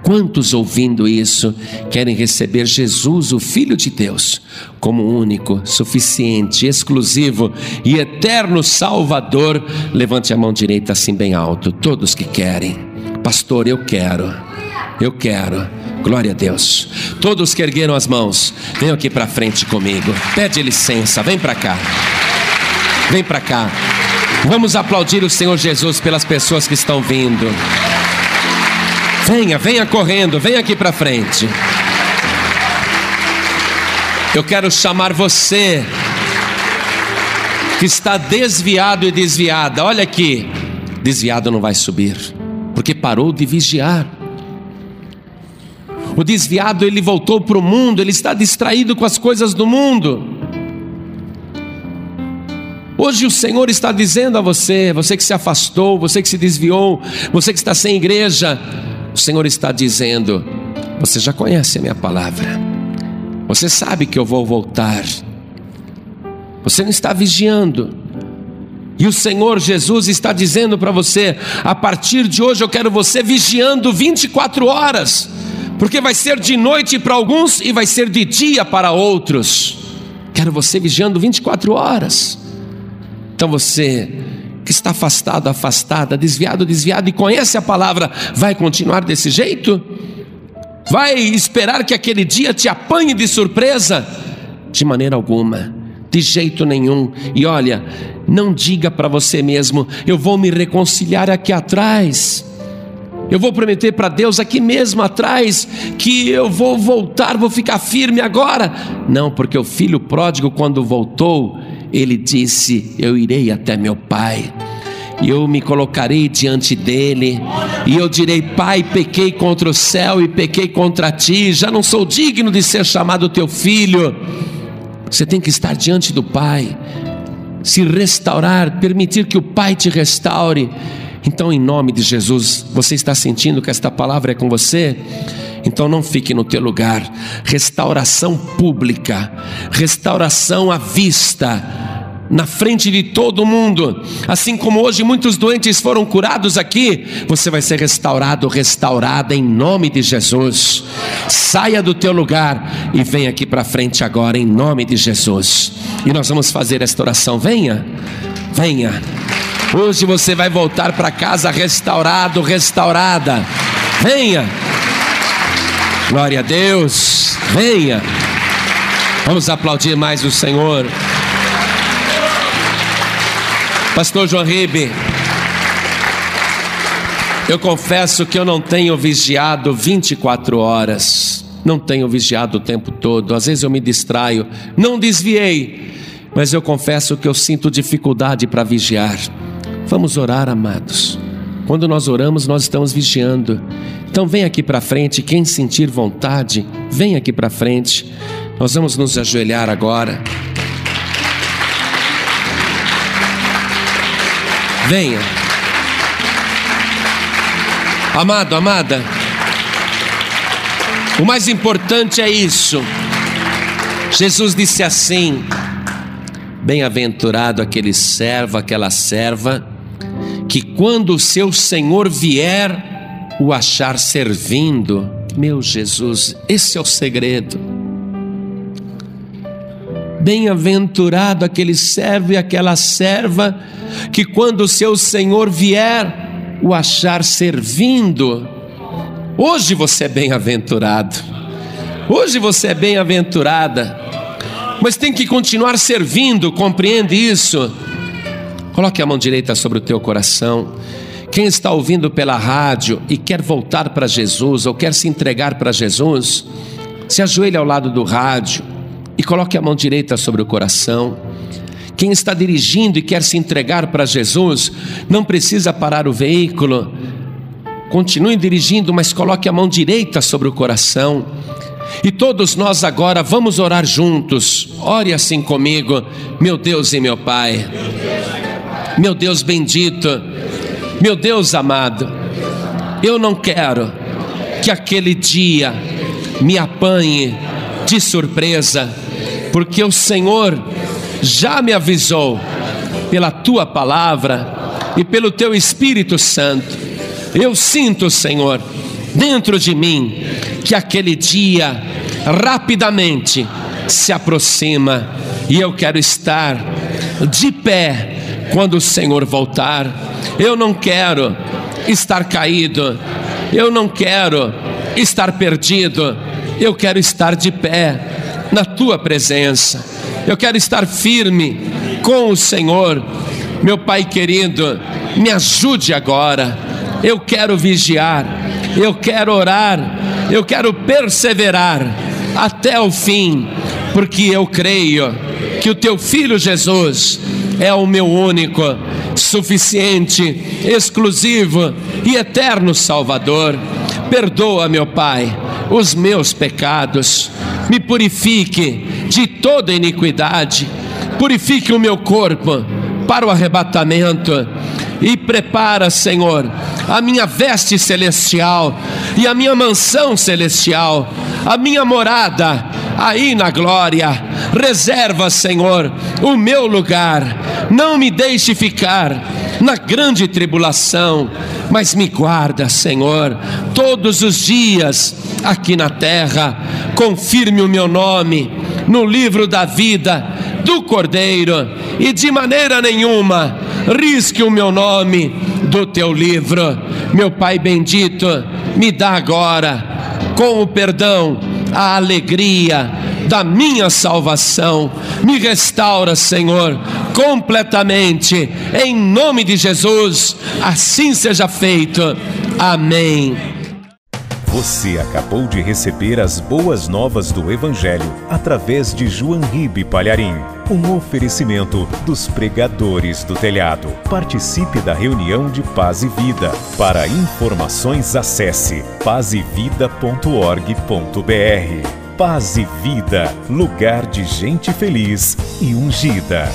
Quantos ouvindo isso querem receber Jesus, o Filho de Deus, como único, suficiente, exclusivo e eterno Salvador? Levante a mão direita assim bem alto, todos que querem. Pastor, eu quero. Eu quero. Glória a Deus. Todos que ergueram as mãos, venham aqui para frente comigo. Pede licença, vem para cá. Vem para cá. Vamos aplaudir o Senhor Jesus pelas pessoas que estão vindo. Venha, venha correndo, venha aqui para frente. Eu quero chamar você que está desviado e desviada. Olha aqui, desviado não vai subir, porque parou de vigiar. O desviado ele voltou para o mundo, ele está distraído com as coisas do mundo. Hoje o Senhor está dizendo a você, você que se afastou, você que se desviou, você que está sem igreja, o Senhor está dizendo: Você já conhece a minha palavra, você sabe que eu vou voltar, você não está vigiando. E o Senhor Jesus está dizendo para você: a partir de hoje eu quero você vigiando 24 horas, porque vai ser de noite para alguns e vai ser de dia para outros. Quero você vigiando 24 horas. Então você que está afastado, afastada, desviado, desviado e conhece a palavra, vai continuar desse jeito? Vai esperar que aquele dia te apanhe de surpresa? De maneira alguma, de jeito nenhum. E olha, não diga para você mesmo, eu vou me reconciliar aqui atrás. Eu vou prometer para Deus aqui mesmo atrás que eu vou voltar, vou ficar firme agora. Não, porque o filho pródigo, quando voltou, ele disse: Eu irei até meu pai. E eu me colocarei diante dele, e eu direi: Pai, pequei contra o céu e pequei contra ti, já não sou digno de ser chamado teu filho. Você tem que estar diante do Pai, se restaurar, permitir que o Pai te restaure. Então, em nome de Jesus, você está sentindo que esta palavra é com você? Então não fique no teu lugar. Restauração pública, restauração à vista na frente de todo mundo. Assim como hoje muitos doentes foram curados aqui, você vai ser restaurado, restaurada em nome de Jesus. Saia do teu lugar e venha aqui para frente agora em nome de Jesus. E nós vamos fazer esta oração. Venha, venha. Hoje você vai voltar para casa restaurado, restaurada. Venha. Glória a Deus. Venha. Vamos aplaudir mais o Senhor. Pastor João Ribe, eu confesso que eu não tenho vigiado 24 horas, não tenho vigiado o tempo todo, às vezes eu me distraio, não desviei, mas eu confesso que eu sinto dificuldade para vigiar. Vamos orar, amados. Quando nós oramos, nós estamos vigiando. Então vem aqui para frente, quem sentir vontade, vem aqui para frente. Nós vamos nos ajoelhar agora. Venha. Amado, amada. O mais importante é isso. Jesus disse assim: Bem-aventurado aquele servo, aquela serva que quando o seu Senhor vier, o achar servindo. Meu Jesus, esse é o segredo. Bem-aventurado aquele servo e aquela serva que quando seu Senhor vier, o achar servindo. Hoje você é bem-aventurado. Hoje você é bem-aventurada. Mas tem que continuar servindo, compreende isso? Coloque a mão direita sobre o teu coração. Quem está ouvindo pela rádio e quer voltar para Jesus ou quer se entregar para Jesus, se ajoelhe ao lado do rádio e coloque a mão direita sobre o coração. Quem está dirigindo e quer se entregar para Jesus, não precisa parar o veículo. Continue dirigindo, mas coloque a mão direita sobre o coração. E todos nós agora vamos orar juntos. Ore assim comigo, meu Deus e meu Pai meu Deus bendito, meu Deus amado, eu não quero que aquele dia me apanhe de surpresa, porque o Senhor já me avisou pela tua palavra e pelo teu Espírito Santo. Eu sinto, Senhor, dentro de mim que aquele dia rapidamente se aproxima e eu quero estar de pé quando o Senhor voltar. Eu não quero estar caído, eu não quero estar perdido, eu quero estar de pé na tua presença, eu quero estar firme com o Senhor. Meu Pai querido, me ajude agora. Eu quero vigiar, eu quero orar, eu quero perseverar até o fim, porque eu creio que o teu filho Jesus é o meu único, suficiente, exclusivo e eterno Salvador. Perdoa, meu Pai, os meus pecados, me purifique de toda iniquidade, purifique o meu corpo para o arrebatamento. E prepara, Senhor, a minha veste celestial e a minha mansão celestial, a minha morada aí na glória. Reserva, Senhor, o meu lugar. Não me deixe ficar na grande tribulação, mas me guarda, Senhor, todos os dias aqui na terra. Confirme o meu nome no livro da vida do Cordeiro e de maneira nenhuma risque o meu nome do teu livro. Meu Pai bendito, me dá agora, com o perdão, a alegria da minha salvação. Me restaura, Senhor, completamente, em nome de Jesus. Assim seja feito. Amém. Você acabou de receber as boas novas do Evangelho através de João Ribe Palharim. Um oferecimento dos pregadores do telhado. Participe da reunião de Paz e Vida. Para informações, acesse pazevida.org.br. Paz e Vida, lugar de gente feliz e ungida.